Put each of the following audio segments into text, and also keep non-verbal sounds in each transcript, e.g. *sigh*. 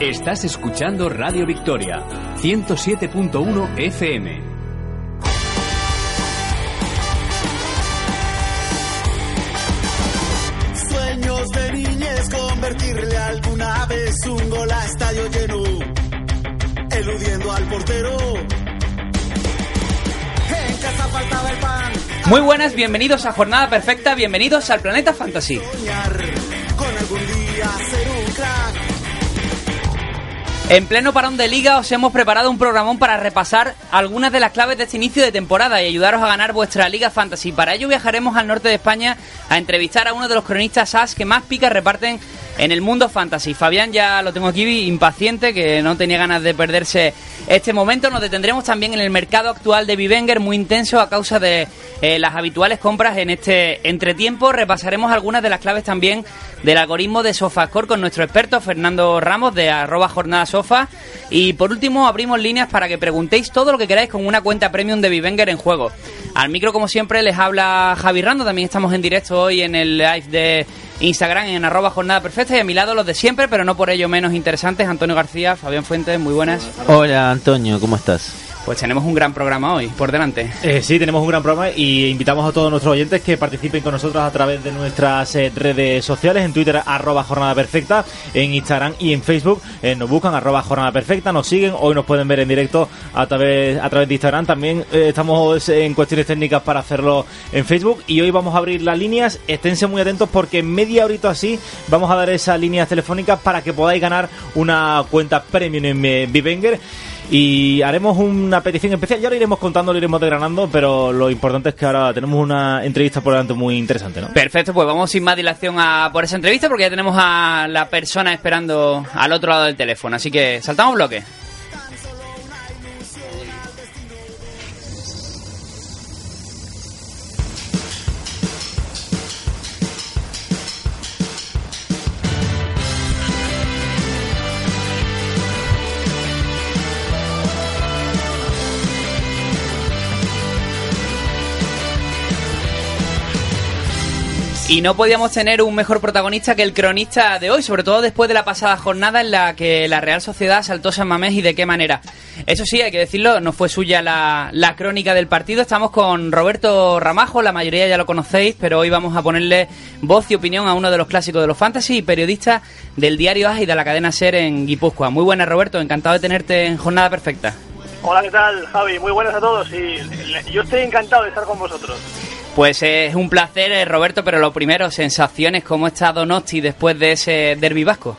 Estás escuchando Radio Victoria, 107.1 FM. Sueños de niñez, convertirle alguna vez un gol a estadio lleno, eludiendo al portero. En casa faltaba el pan. Muy buenas, bienvenidos a Jornada Perfecta, bienvenidos al Planeta Fantasy. Soñar con algún día. En pleno parón de liga os hemos preparado un programón para repasar algunas de las claves de este inicio de temporada y ayudaros a ganar vuestra Liga Fantasy. Para ello viajaremos al norte de España a entrevistar a uno de los cronistas as que más picas reparten en el mundo fantasy. Fabián ya lo tengo aquí impaciente, que no tenía ganas de perderse este momento. Nos detendremos también en el mercado actual de Vivenger, muy intenso a causa de eh, las habituales compras en este entretiempo. Repasaremos algunas de las claves también del algoritmo de SofaScore con nuestro experto Fernando Ramos de arroba jornada Y por último abrimos líneas para que preguntéis todo lo que queráis con una cuenta premium de Vivenger en juego. Al micro, como siempre, les habla Javi Rando. También estamos en directo hoy en el live de Instagram en arroba jornada perfecta y a mi lado los de siempre, pero no por ello menos interesantes, Antonio García, Fabián Fuentes, muy buenas. Hola Antonio, ¿cómo estás? Pues tenemos un gran programa hoy, por delante. Eh, sí, tenemos un gran programa y invitamos a todos nuestros oyentes que participen con nosotros a través de nuestras eh, redes sociales, en Twitter arroba jornada perfecta, en Instagram y en Facebook eh, nos buscan arroba jornada perfecta, nos siguen, hoy nos pueden ver en directo a través, a través de Instagram, también eh, estamos en cuestiones técnicas para hacerlo en Facebook y hoy vamos a abrir las líneas, esténse muy atentos porque en media horita así vamos a dar esas líneas telefónicas para que podáis ganar una cuenta premium en Vivenger y haremos una petición especial. Ya lo iremos contando, lo iremos desgranando, pero lo importante es que ahora tenemos una entrevista por delante muy interesante, ¿no? Perfecto, pues vamos sin más dilación a por esa entrevista porque ya tenemos a la persona esperando al otro lado del teléfono. Así que saltamos bloque. Y no podíamos tener un mejor protagonista que el cronista de hoy, sobre todo después de la pasada jornada en la que la Real Sociedad saltó San Mamés y de qué manera. Eso sí, hay que decirlo, no fue suya la, la crónica del partido. Estamos con Roberto Ramajo, la mayoría ya lo conocéis, pero hoy vamos a ponerle voz y opinión a uno de los clásicos de los fantasy y periodista del diario AS y de la cadena SER en Guipúzcoa. Muy buenas, Roberto, encantado de tenerte en Jornada Perfecta. Hola, ¿qué tal, Javi? Muy buenas a todos y yo estoy encantado de estar con vosotros. Pues es un placer, eh, Roberto, pero lo primero, sensaciones, ¿cómo está Donosti después de ese derbi vasco?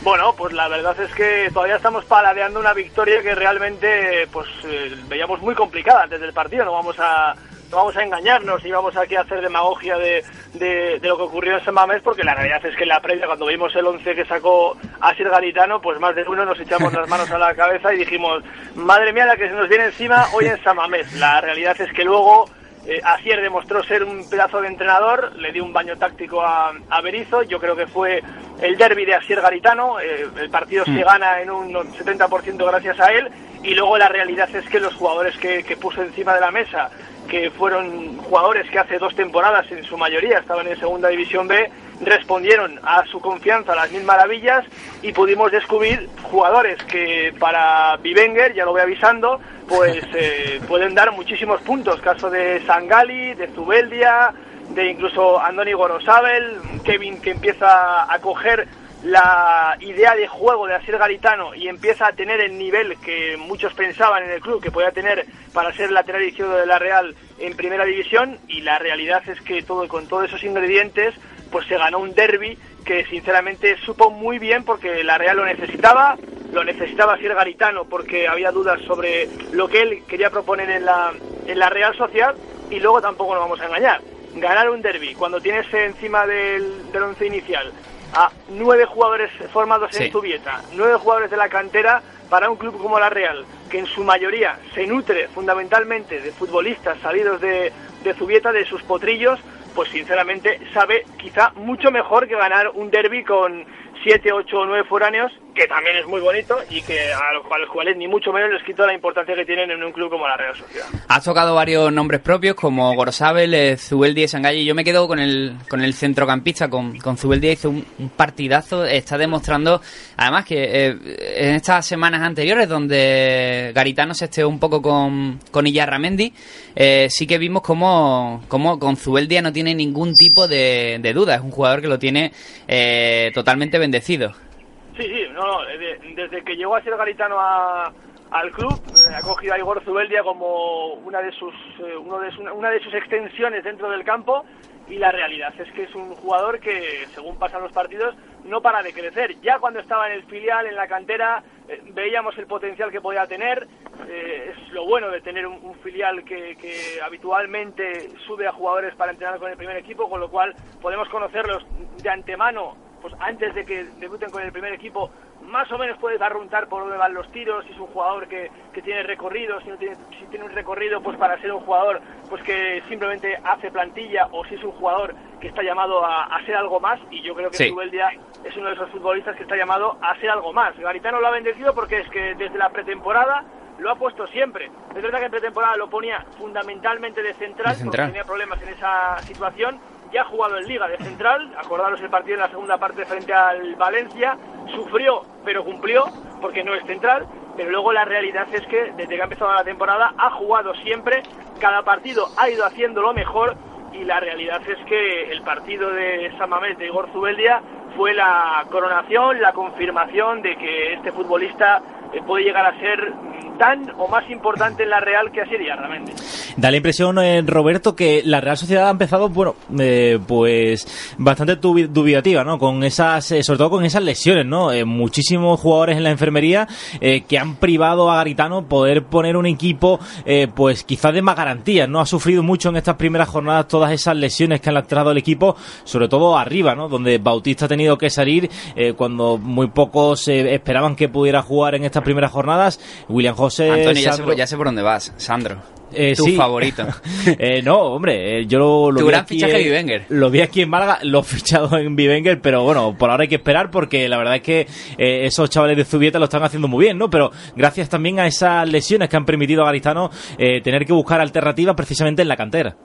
Bueno, pues la verdad es que todavía estamos paladeando una victoria que realmente pues eh, veíamos muy complicada antes del partido, no vamos a no vamos a engañarnos y vamos aquí a hacer demagogia de, de, lo que ocurrió en San porque la realidad es que en la previa cuando vimos el 11 que sacó Asir Garitano pues más de uno nos echamos las manos a la cabeza y dijimos madre mía la que se nos viene encima hoy en San Mamés la realidad es que luego eh, Asier demostró ser un pedazo de entrenador, le dio un baño táctico a, a Berizzo, yo creo que fue el derby de Asier Garitano, eh, el partido se gana en un 70% gracias a él, y luego la realidad es que los jugadores que, que puso encima de la mesa, que fueron jugadores que hace dos temporadas en su mayoría estaban en segunda división B, respondieron a su confianza a las mil maravillas y pudimos descubrir jugadores que para Bivenger, ya lo voy avisando, pues *laughs* eh, pueden dar muchísimos puntos. Caso de Sangali, de Zubeldia, de incluso Andoni Gorosabel, Kevin que empieza a coger la idea de juego de Asier Garitano y empieza a tener el nivel que muchos pensaban en el club que podía tener para ser lateral izquierdo de la Real en primera división y la realidad es que todo con todos esos ingredientes pues se ganó un derby que sinceramente supo muy bien porque la Real lo necesitaba, lo necesitaba Asier Garitano porque había dudas sobre lo que él quería proponer en la, en la Real Sociedad y luego tampoco nos vamos a engañar. Ganar un derby cuando tienes encima del, del once inicial a nueve jugadores formados Sí. en Zubieta, nueve jugadores de la cantera para un club como la Real, que en su mayoría se nutre fundamentalmente de futbolistas salidos de, de Zubieta, de sus potrillos, pues sinceramente sabe quizá mucho mejor que ganar un derby con siete, ocho o nueve foráneos, que también es muy bonito y que a los, a los cuales ni mucho menos les quito la importancia que tienen en un club como la Real Sociedad. Has tocado varios nombres propios como Gorosabel, eh, Zubeldia y Sangalli. Yo me quedo con el, con el centrocampista, con, con Zubeldia. Hizo un, partidazo. Está demostrando, además, que eh, en estas semanas anteriores, donde Garitano se esteó un poco con, con Illarramendi, eh, sí que vimos como, como con Zubeldia no tiene ningún tipo de, de duda. Es un jugador que lo tiene eh, totalmente bendecido. Sí, sí, no, no, desde, desde que llegó a ser Garitano a- al club, eh, ha cogido a Igor Zubeldia como una de sus eh, uno de una de sus extensiones dentro del campo y la realidad es que es un jugador que, según pasan los partidos, no para de crecer. Ya cuando estaba en el filial, en la cantera, eh, veíamos el potencial que podía tener. Eh, es lo bueno de tener un, un filial que, que habitualmente sube a jugadores para entrenar con el primer equipo, con lo cual podemos conocerlos de antemano pues antes de que debuten con el primer equipo, más o menos puedes arruntar por dónde van los tiros, si es un jugador que, que tiene recorrido, si, no tiene, si tiene un recorrido pues para ser un jugador pues que simplemente hace plantilla, o si es un jugador que está llamado a, a ser algo más, y yo creo que Sí. Zubeldia es uno de esos futbolistas que está llamado a ser algo más. Garitano lo ha bendecido porque es que desde la pretemporada lo ha puesto siempre. Es verdad que en pretemporada lo ponía fundamentalmente de central, De central. porque tenía problemas en esa situación. Ya ha jugado en Liga de central, acordaros el partido en la segunda parte frente al Valencia, sufrió pero cumplió, porque no es central, pero luego la realidad es que desde que ha empezado la temporada ha jugado siempre, cada partido ha ido haciendo lo mejor. Y la realidad es que el partido de San Mamés de Igor Zubeldia fue la coronación, la confirmación de que este futbolista puede llegar a ser tan o más importante en la Real que así Ramendi. Da la impresión, eh, Roberto, que la Real Sociedad ha empezado, bueno, eh, pues bastante dubi- dubitativa, ¿no? Con esas, eh, sobre todo con esas lesiones, ¿no? Eh, muchísimos jugadores en la enfermería eh, que han privado a Garitano poder poner un equipo, eh, pues quizás de más garantías, ¿no? Ha sufrido mucho en estas primeras jornadas todas esas lesiones que han lastrado el equipo, sobre todo arriba, ¿no? Donde Bautista ha tenido que salir eh, cuando muy pocos eh, esperaban que pudiera jugar en estas primeras jornadas. William José. Antonio, ya sé, por- ya sé por dónde vas. Sandro, eh, tu sí. favorito. *laughs* Eh, no, hombre, eh, yo lo, lo Tu vi gran aquí fichaje en- Bivenger. Lo vi aquí en Málaga, lo he fichado en Bivenger, pero bueno, por ahora hay que esperar porque la verdad es que eh, esos chavales de Zubieta lo están haciendo muy bien, ¿no? Pero gracias también a esas lesiones que han permitido a Garitano eh, tener que buscar alternativas precisamente en la cantera.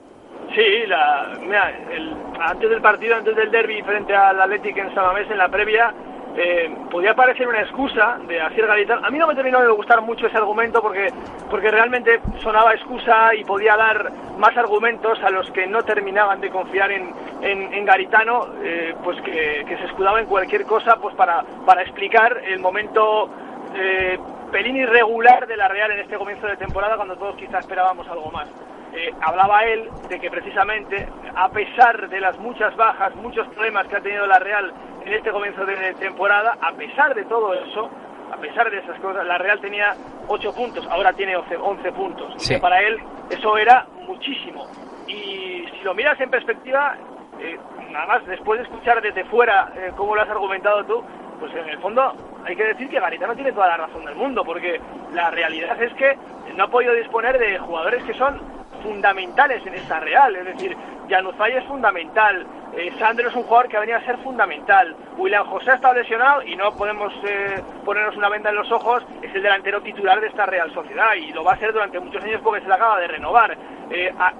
Sí, la, mira, el- antes del partido, antes del derby frente al Athletic en San Mamés en la previa, eh, podía parecer una excusa de Asier Garitano. A mí no me terminó de gustar mucho ese argumento porque, porque realmente sonaba excusa y podía dar más argumentos a los que no terminaban de confiar en, en, Garitano, eh, pues que, que se escudaba en cualquier cosa pues para, para explicar el momento eh, pelín irregular de la Real en este comienzo de temporada cuando todos quizá esperábamos algo más. Eh, hablaba él de que precisamente a pesar de las muchas bajas, muchos problemas que ha tenido la Real en este comienzo de temporada, a pesar de todo eso, a pesar de esas cosas, la Real tenía 8 puntos, ahora tiene 11, 11 puntos. Sí. Y que para él eso era muchísimo. Y si lo miras en perspectiva, eh, nada más después de escuchar desde fuera eh, cómo lo has argumentado tú, pues en el fondo hay que decir que Garitano tiene toda la razón del mundo, porque la realidad es que no ha podido disponer de jugadores que son fundamentales en esta Real, es decir, Januzaj es fundamental, eh, Sandro es un jugador que venía a ser fundamental, William José está lesionado y no podemos eh, ponernos una venda en los ojos, es el delantero titular de esta Real Sociedad y lo va a ser durante muchos años porque se la acaba de renovar. Eh, a-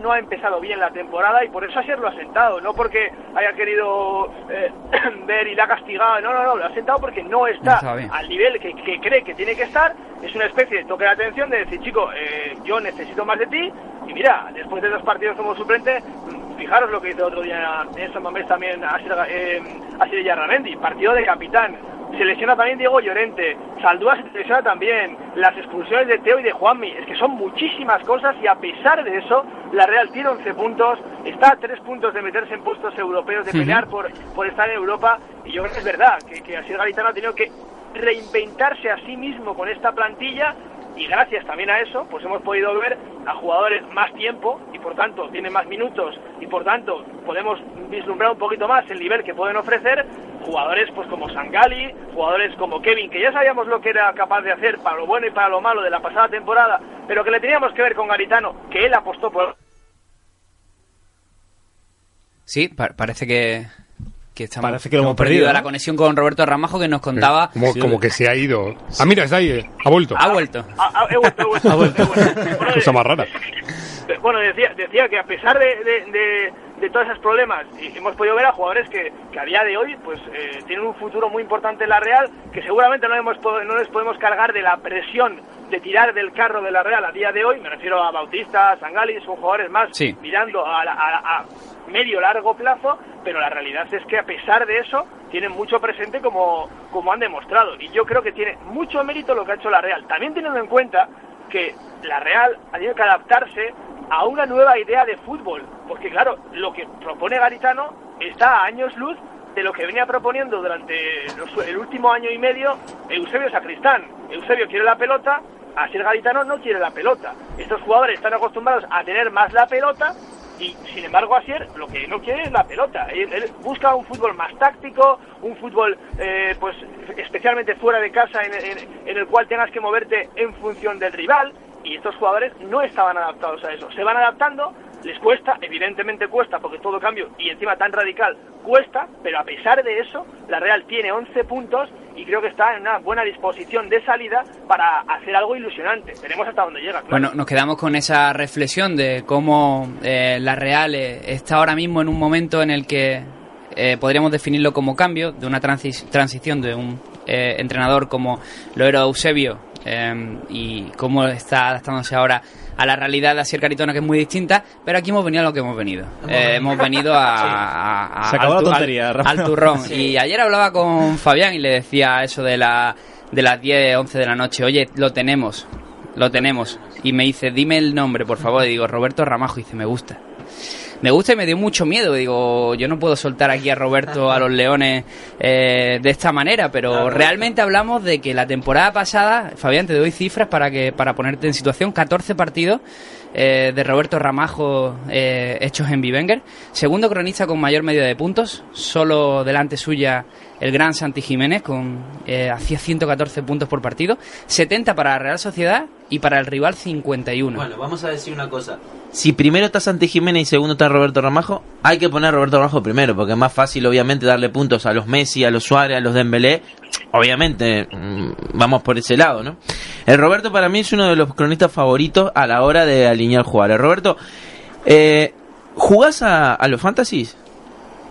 no ha empezado bien la temporada y por eso Asier lo ha sentado, no porque haya querido eh, *clears throat* ver y la ha castigado, no, no, no, lo ha sentado porque no está al nivel que, que cree que tiene que estar, es una especie de toque de atención de decir, chico, eh, yo necesito más de ti, y mira, después de dos partidos como suplente, mm, fijaros lo que hizo otro día en San Mamés también Asier, eh, Yarramendi, partido de capitán, se lesiona también Diego Llorente, Saldúa se lesiona también, las expulsiones de Teo y de Juanmi, es que son muchísimas cosas y a pesar de eso, la Real tiene 11 puntos, está a 3 puntos de meterse en puestos europeos, de pelear por, por estar en Europa, y yo creo que es verdad, que, que Asier Garitano ha tenido que reinventarse a sí mismo con esta plantilla y gracias también a eso pues hemos podido ver a jugadores más tiempo y por tanto tienen más minutos y por tanto podemos vislumbrar un poquito más el nivel que pueden ofrecer jugadores pues como Sangali, jugadores como Kevin, que ya sabíamos lo que era capaz de hacer para lo bueno y para lo malo de la pasada temporada, pero que le teníamos que ver con Garitano, que él apostó por... Sí, pa- parece que, que estamos, Parece que lo hemos perdido, ¿no? la conexión con Roberto Ramajo que nos contaba. Como, como que se ha ido. Ah, mira, está ahí. eh. Ha vuelto. Ha vuelto. Ah, ah, he vuelto, he vuelto, *laughs* he vuelto. Bueno, Cosa más rara. bueno, decía, decía que a pesar de, de, de- de todos esos problemas, y hemos podido ver a jugadores que, que a día de hoy pues eh, tienen un futuro muy importante en la Real, que seguramente no, hemos, no les podemos cargar de la presión de tirar del carro de la Real a día de hoy, me refiero a Bautista, a Sangali, son jugadores más Sí. mirando a, a- a medio largo plazo, pero la realidad es que a pesar de eso tienen mucho presente como, como han demostrado. Y yo creo que tiene mucho mérito lo que ha hecho la Real. También teniendo en cuenta que la Real ha tenido que adaptarse a una nueva idea de fútbol. Porque claro, lo que propone Garitano está a años luz de lo que venía proponiendo durante el último año y medio Eusebio Sacristán. Eusebio quiere la pelota, Asier Garitano no quiere la pelota. Estos jugadores están acostumbrados a tener más la pelota y sin embargo Asier lo que no quiere es la pelota. Él, busca un fútbol más táctico, un fútbol eh, pues especialmente fuera de casa en el cual tengas que moverte en función del rival y estos jugadores no estaban adaptados a eso. Se van adaptando, les cuesta, evidentemente cuesta porque todo cambio y encima tan radical cuesta, pero a pesar de eso la Real tiene 11 puntos y creo que está en una buena disposición de salida para hacer algo ilusionante. Veremos hasta dónde llega. Bueno, nos quedamos con esa reflexión de cómo eh, la Real eh, está ahora mismo en un momento en el que eh, podríamos definirlo como cambio, de una transi- transición de un eh, entrenador como lo era Eusebio eh, y cómo está adaptándose ahora a la realidad de Asier Caritona que es muy distinta, pero aquí hemos venido a lo que hemos venido. Eh, hemos venido a, *laughs* a- a- Se acabó al, la tu- al- tontería, Rafa. al turrón. Sí. Y ayer hablaba con Fabián y le decía eso de la de las 10, 11 de la noche, oye, lo tenemos, lo tenemos. Y me dice, dime el nombre, por favor. Y digo, Roberto Ramajo. Y dice, me gusta. Me gusta y me dio mucho miedo. Digo, yo no puedo soltar aquí a Roberto a los Leones eh, de esta manera, pero realmente hablamos de que la temporada pasada, Fabián, te doy cifras para que para ponerte en situación, 14 partidos eh, de Roberto Ramajo eh, hechos en Bivenger, segundo cronista con mayor media de puntos, solo delante suya el gran Santi Jiménez con eh, hacía 114 puntos por partido, 70 para la Real Sociedad y para el rival 51. Bueno, vamos a decir una cosa. Si primero está Santi Jiménez y segundo está Roberto Ramajo, hay que poner a Roberto Ramajo primero, porque es más fácil, obviamente, darle puntos a los Messi, a los Suárez, a los Dembélé. Obviamente, mm, vamos por ese lado, ¿no? El Roberto para mí es uno de los cronistas favoritos a la hora de alinear jugadores. Roberto, eh, ¿jugás a, a los fantasies?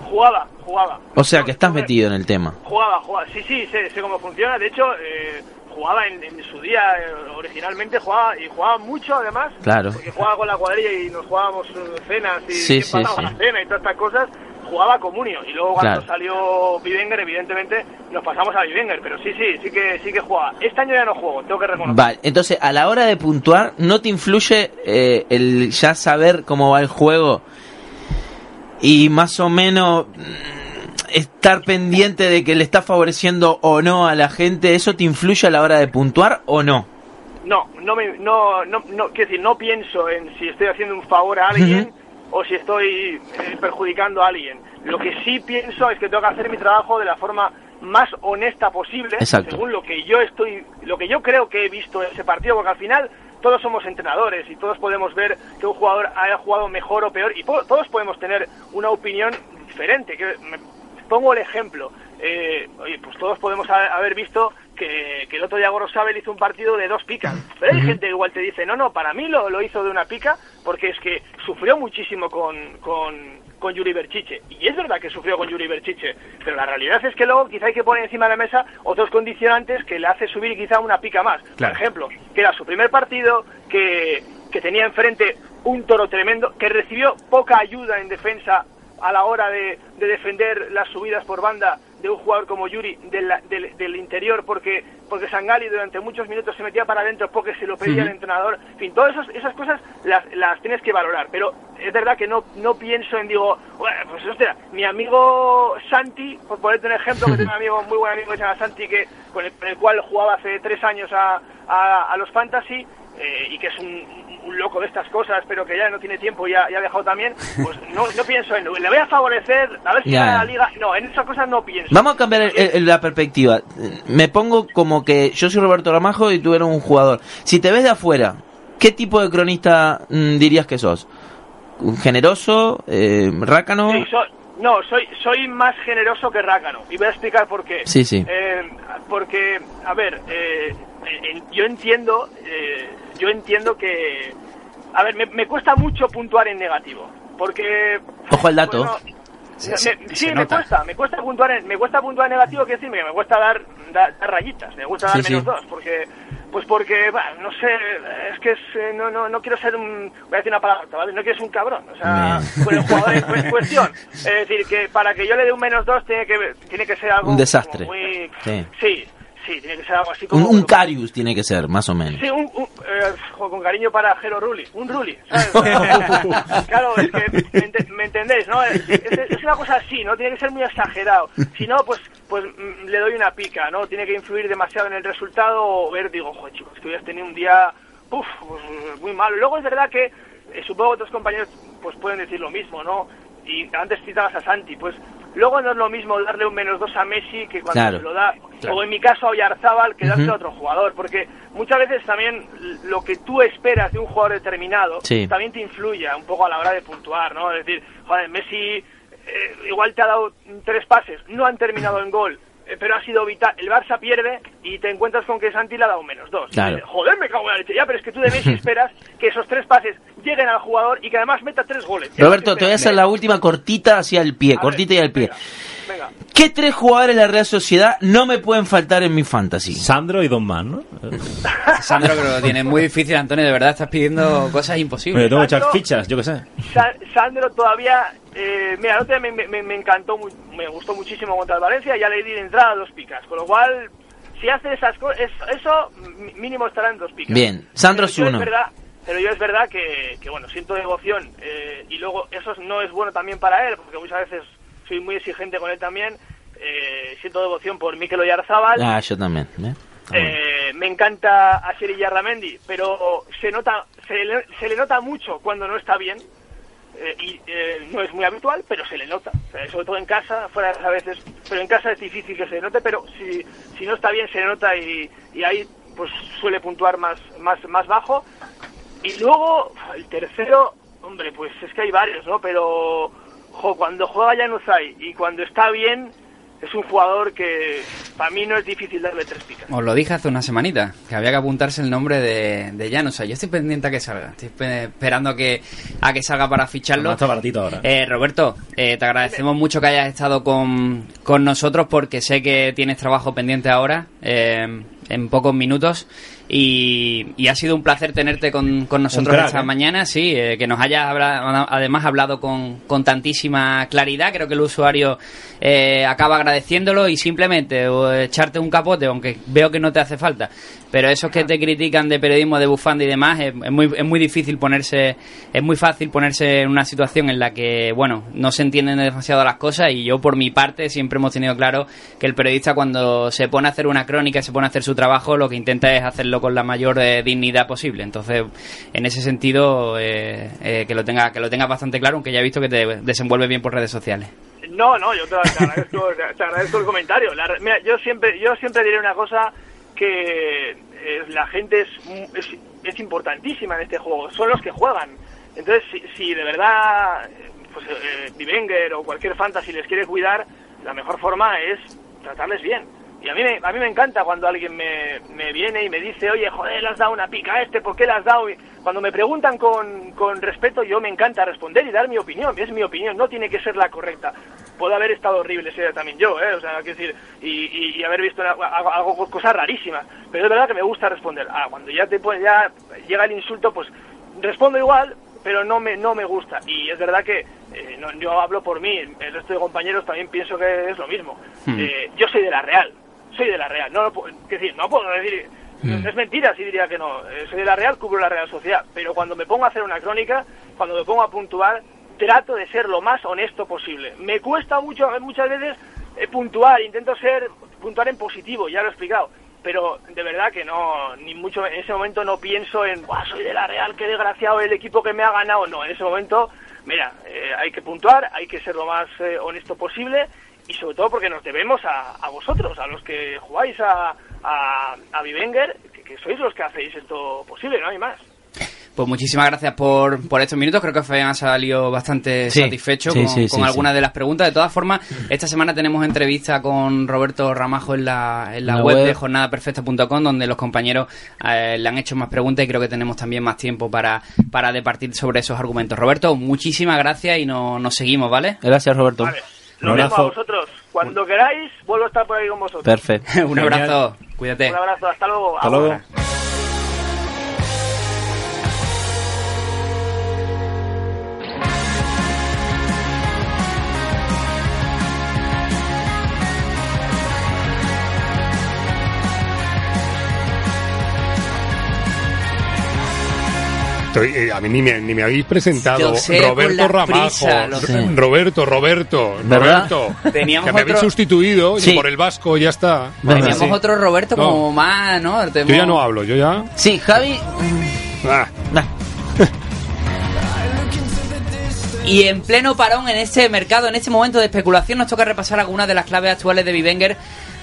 Jugaba, jugaba. O sea, que estás metido en el tema. Jugaba, jugaba. Sí, sí, sé, sé cómo funciona. De hecho, eh, jugaba en, en su día, eh, originalmente jugaba y jugaba mucho además. Claro. Porque jugaba con la cuadrilla y nos jugábamos eh, cenas y Sí, sí, sí. la cena y todas estas cosas. Jugaba comunio y luego cuando Claro. salió Bivenger, evidentemente nos pasamos a Bivenger, pero sí, sí, sí que sí que jugaba. Este año ya no juego, tengo que reconocer. Vale, entonces a la hora de puntuar, ¿no te influye eh, el ya saber cómo va el juego y más o menos mm, estar pendiente de que le está favoreciendo o no a la gente? ¿Eso te influye a la hora de puntuar o no? No, no, me, no, no, no, quiero decir, no pienso en si estoy haciendo un favor a alguien o si estoy eh, perjudicando a alguien. Lo que sí pienso es que tengo que hacer mi trabajo de la forma más honesta posible, Exacto. según lo que yo estoy, lo que yo creo que he visto en ese partido, porque al final todos somos entrenadores y todos podemos ver que un jugador haya jugado mejor o peor y po- todos podemos tener una opinión diferente. Que me- pongo el ejemplo. Eh, oye, pues todos podemos ha- haber visto que, que el otro día Gorosabel hizo un partido de dos picas. Pero hay gente que igual te dice, no, no, para mí lo, lo hizo de una pica porque es que sufrió muchísimo con, con, con Yuri Berchiche. Y es verdad que sufrió con Yuri Berchiche, pero la realidad es que luego quizá hay que poner encima de la mesa otros condicionantes que le hace subir quizá una pica más. Claro. Por ejemplo, que era su primer partido, que, que tenía enfrente un toro tremendo, que recibió poca ayuda en defensa a la hora de, de defender las subidas por banda de un jugador como Yuri del, del, del interior porque porque Sangali durante muchos minutos se metía para adentro porque se lo pedía el entrenador. En fin todas esas, esas cosas las, las tienes que valorar. Pero es verdad que no no pienso en digo pues hostia, mi amigo Santi por ponerte un ejemplo que tengo un amigo muy buen amigo que se llama Santi que con el, con el cual jugaba hace tres años a, a, a los fantasy eh, y que es un, un loco de estas cosas, pero que ya no tiene tiempo y ya, ya ha viajado también, pues no, no pienso en... Le voy a favorecer, a ver si Ya. gana la liga... No, en esas cosas no pienso. Vamos a cambiar el- el- la perspectiva. Me pongo como que yo soy Roberto Ramajo y tú eres un jugador. Si te ves de afuera, ¿qué tipo de cronista mm, dirías que sos? ¿Un ¿Generoso? Eh, ¿Rácano? Sí, no, soy, soy más generoso que Rácano. Y voy a explicar por qué. Sí, sí. Eh, porque, a ver, eh, yo entiendo, eh, yo entiendo que, a ver, me, me cuesta mucho puntuar en negativo, porque Ojo al dato. bueno, Se- me- se- sí, me cuesta, me cuesta puntuar en, me cuesta puntuar en negativo, que decirme que me cuesta dar, dar, dar rayitas, me gusta dar Sí, menos sí. dos, porque, pues porque, bah, no sé, es que es, eh, no, no, no quiero ser un, voy a decir una palabra, ¿vale? No quiero ser un cabrón, o sea, con el jugador en cu- *laughs* cuestión. Es decir, que para que yo le dé un menos dos tiene que, tiene que ser algo Un desastre. muy- Sí. sí, sí, tiene que ser algo así Un, como... un Carius tiene que ser, más o menos. Sí, un, un- eh, con cariño para Jero Rulli, un Rulli, *laughs* ¿sabes? claro, es que me, ente- me entendéis, ¿no? Es, es- es una cosa así, ¿no? Tiene que ser muy exagerado. Si no, pues pues mm, le doy una pica, ¿no? Tiene que influir demasiado en el resultado o ver, digo, joder, chicos, que hubieras tenido un día, pues, muy malo. Luego es verdad que eh, supongo que otros compañeros pues pueden decir lo mismo, ¿no? Y antes citabas a Santi, pues luego no es lo mismo darle un menos dos a Messi que cuando Claro. se lo da, Claro. o en mi caso a Oyarzábal, que Ujú. a otro jugador, porque muchas veces también lo que tú esperas de un jugador determinado Sí. también te influye un poco a la hora de puntuar, ¿no? Es decir, joder, Messi eh, igual te ha dado tres pases, no han terminado en gol, pero ha sido vital. El Barça pierde y te encuentras con que Santi le ha dado un menos dos. Claro. Dices, Joder, me cago en la leche. Ya, pero es que tú de Messi *laughs* esperas que esos tres pases lleguen al jugador y que además meta tres goles. Roberto, te voy a hacer la última cortita hacia el pie, A cortita ver, y al pie. Venga. ¿Qué tres jugadores de la Real Sociedad no me pueden faltar en mi fantasy? Sandro y dos más, ¿no? *laughs* Sandro, que lo tiene muy difícil, Antonio. De verdad, estás pidiendo cosas imposibles. tengo que echar Sandro- fichas, yo qué sé. Sa- Sandro todavía, eh, mira, otro día me, me- me encantó, me gustó muchísimo contra el Valencia, ya le di de entrada dos picas, con lo cual, si hace esas cosas, eso mínimo estará en dos picas. Bien, Sandro es uno. verdad, pero yo es verdad que, que, bueno, siento devoción eh, y luego eso no es bueno también para él, porque muchas veces soy muy exigente con él también, eh, siento devoción por Mikel Oyarzábal, Ah, yo también. ¿eh? Bueno. eh, me encanta Asier Yarramendi, pero se nota, se le, se le nota mucho cuando no está bien. Eh, y eh, no es muy habitual, pero se le nota. Sobre todo en casa, fuera a veces, pero en casa es difícil que se le note, pero si, si no está bien se le nota y, y ahí pues suele puntuar más, más, más bajo. Y luego, el tercero, hombre, pues es que hay varios, ¿no? Pero jo, cuando juega Januzaj y cuando está bien, es un jugador que para mí no es difícil darle tres picas. Os lo dije hace una semanita, que había que apuntarse el nombre de, de Jan. O sea, yo estoy pendiente a que salga. Estoy pe- esperando a que, a que salga para ficharlo. Además está baratito ahora. Eh, Roberto, eh, te agradecemos mucho que hayas estado con, con nosotros porque sé que tienes trabajo pendiente ahora, eh, en pocos minutos. Y, y ha sido un placer tenerte con, con nosotros crack, esta ¿eh? mañana, sí, eh, que nos hayas además hablado con, con tantísima claridad. Creo que el usuario eh, acaba agradeciéndolo y simplemente o echarte un capote, aunque veo que no te hace falta. Pero esos que te critican de periodismo, de bufanda y demás, es, es muy, es muy difícil ponerse, es muy fácil ponerse en una situación en la que, bueno, no se entienden demasiado las cosas y yo por mi parte siempre hemos tenido claro que el periodista cuando se pone a hacer una crónica, se pone a hacer su trabajo, lo que intenta es hacerlo con la mayor eh, dignidad posible. Entonces, en ese sentido, eh, eh, que lo tenga, que lo tengas bastante claro, aunque ya he visto que te desenvuelves bien por redes sociales. No, no, yo te, agradezco, *laughs* te agradezco el comentario. La mira, yo siempre, yo siempre diré una cosa que eh, la gente es, es, es importantísima en este juego. Son los que juegan. Entonces, si, si de verdad, pues eh, Bivenger o cualquier fantasy les quiere cuidar, la mejor forma es tratarles bien. Y a mí me, a mí me encanta cuando alguien me, me viene y me dice, oye, joder, le has dado una pica a este, ¿por qué le has dado? Y cuando me preguntan con, con respeto, yo me encanta responder y dar mi opinión. Es mi opinión, no tiene que ser la correcta. Puedo haber estado horrible ese también yo, ¿eh? O sea, quiero decir, y, y- y haber visto una- algo, algo- cosas rarísimas. Pero es verdad que me gusta responder. Ah, cuando ya te pone- ya llega el insulto, pues respondo igual, pero no me, no me gusta. Y es verdad que eh, no- yo hablo por mí, el resto de compañeros también pienso que es lo mismo. Hmm. Eh, yo soy de la Real, soy de la Real. No, es decir, no puedo decir, es mentira si diría que no. Eh, soy de la Real, cubro la Real Sociedad. Pero cuando me pongo a hacer una crónica, cuando me pongo a puntuar, trato de ser lo más honesto posible. Me cuesta mucho, muchas veces eh, puntuar, intento ser puntuar en positivo, ya lo he explicado. pero de verdad que no, ni mucho, en ese momento no pienso en, "Buah, soy de la Real, qué desgraciado el equipo que me ha ganado. No, en ese momento, mira, eh, hay que puntuar, hay que ser lo más eh, honesto posible y sobre todo porque nos debemos a, a vosotros, a los que jugáis a, a, a Bivenger, que, que sois los que hacéis esto posible, no hay más. Pues muchísimas gracias por, por estos minutos. Creo que Fabián ha salido bastante Sí, satisfecho sí, con, sí, con sí, algunas sí. de las preguntas. De todas formas, esta semana tenemos entrevista con Roberto Ramajo en la, en la La web, web. de jornadaperfecta.com, donde los compañeros eh, le han hecho más preguntas y creo que tenemos también más tiempo para, para departir sobre esos argumentos. Roberto, muchísimas gracias y no, nos seguimos, ¿vale? Gracias, Roberto. Vale, Un lo dejo a abrazo. vosotros. Cuando queráis, vuelvo a estar por ahí con vosotros. Perfecto. *laughs* Un abrazo, cuídate. Un abrazo, hasta luego. Hasta luego. Estoy- eh, a mí ni me, ni me habéis presentado. Sé, Roberto Ramajo. prisa. Roberto, Roberto. ¿Verdad? Roberto. Teníamos que me habéis otro- sustituido Sí. y por el vasco ya está. Teníamos sí. otro Roberto No. como más, ¿no? Te Yo ya no hablo, yo ya. Sí, Javi. Ah, nah. Y en pleno parón en este mercado, en este momento de especulación, nos toca repasar algunas de las claves actuales de Bivenger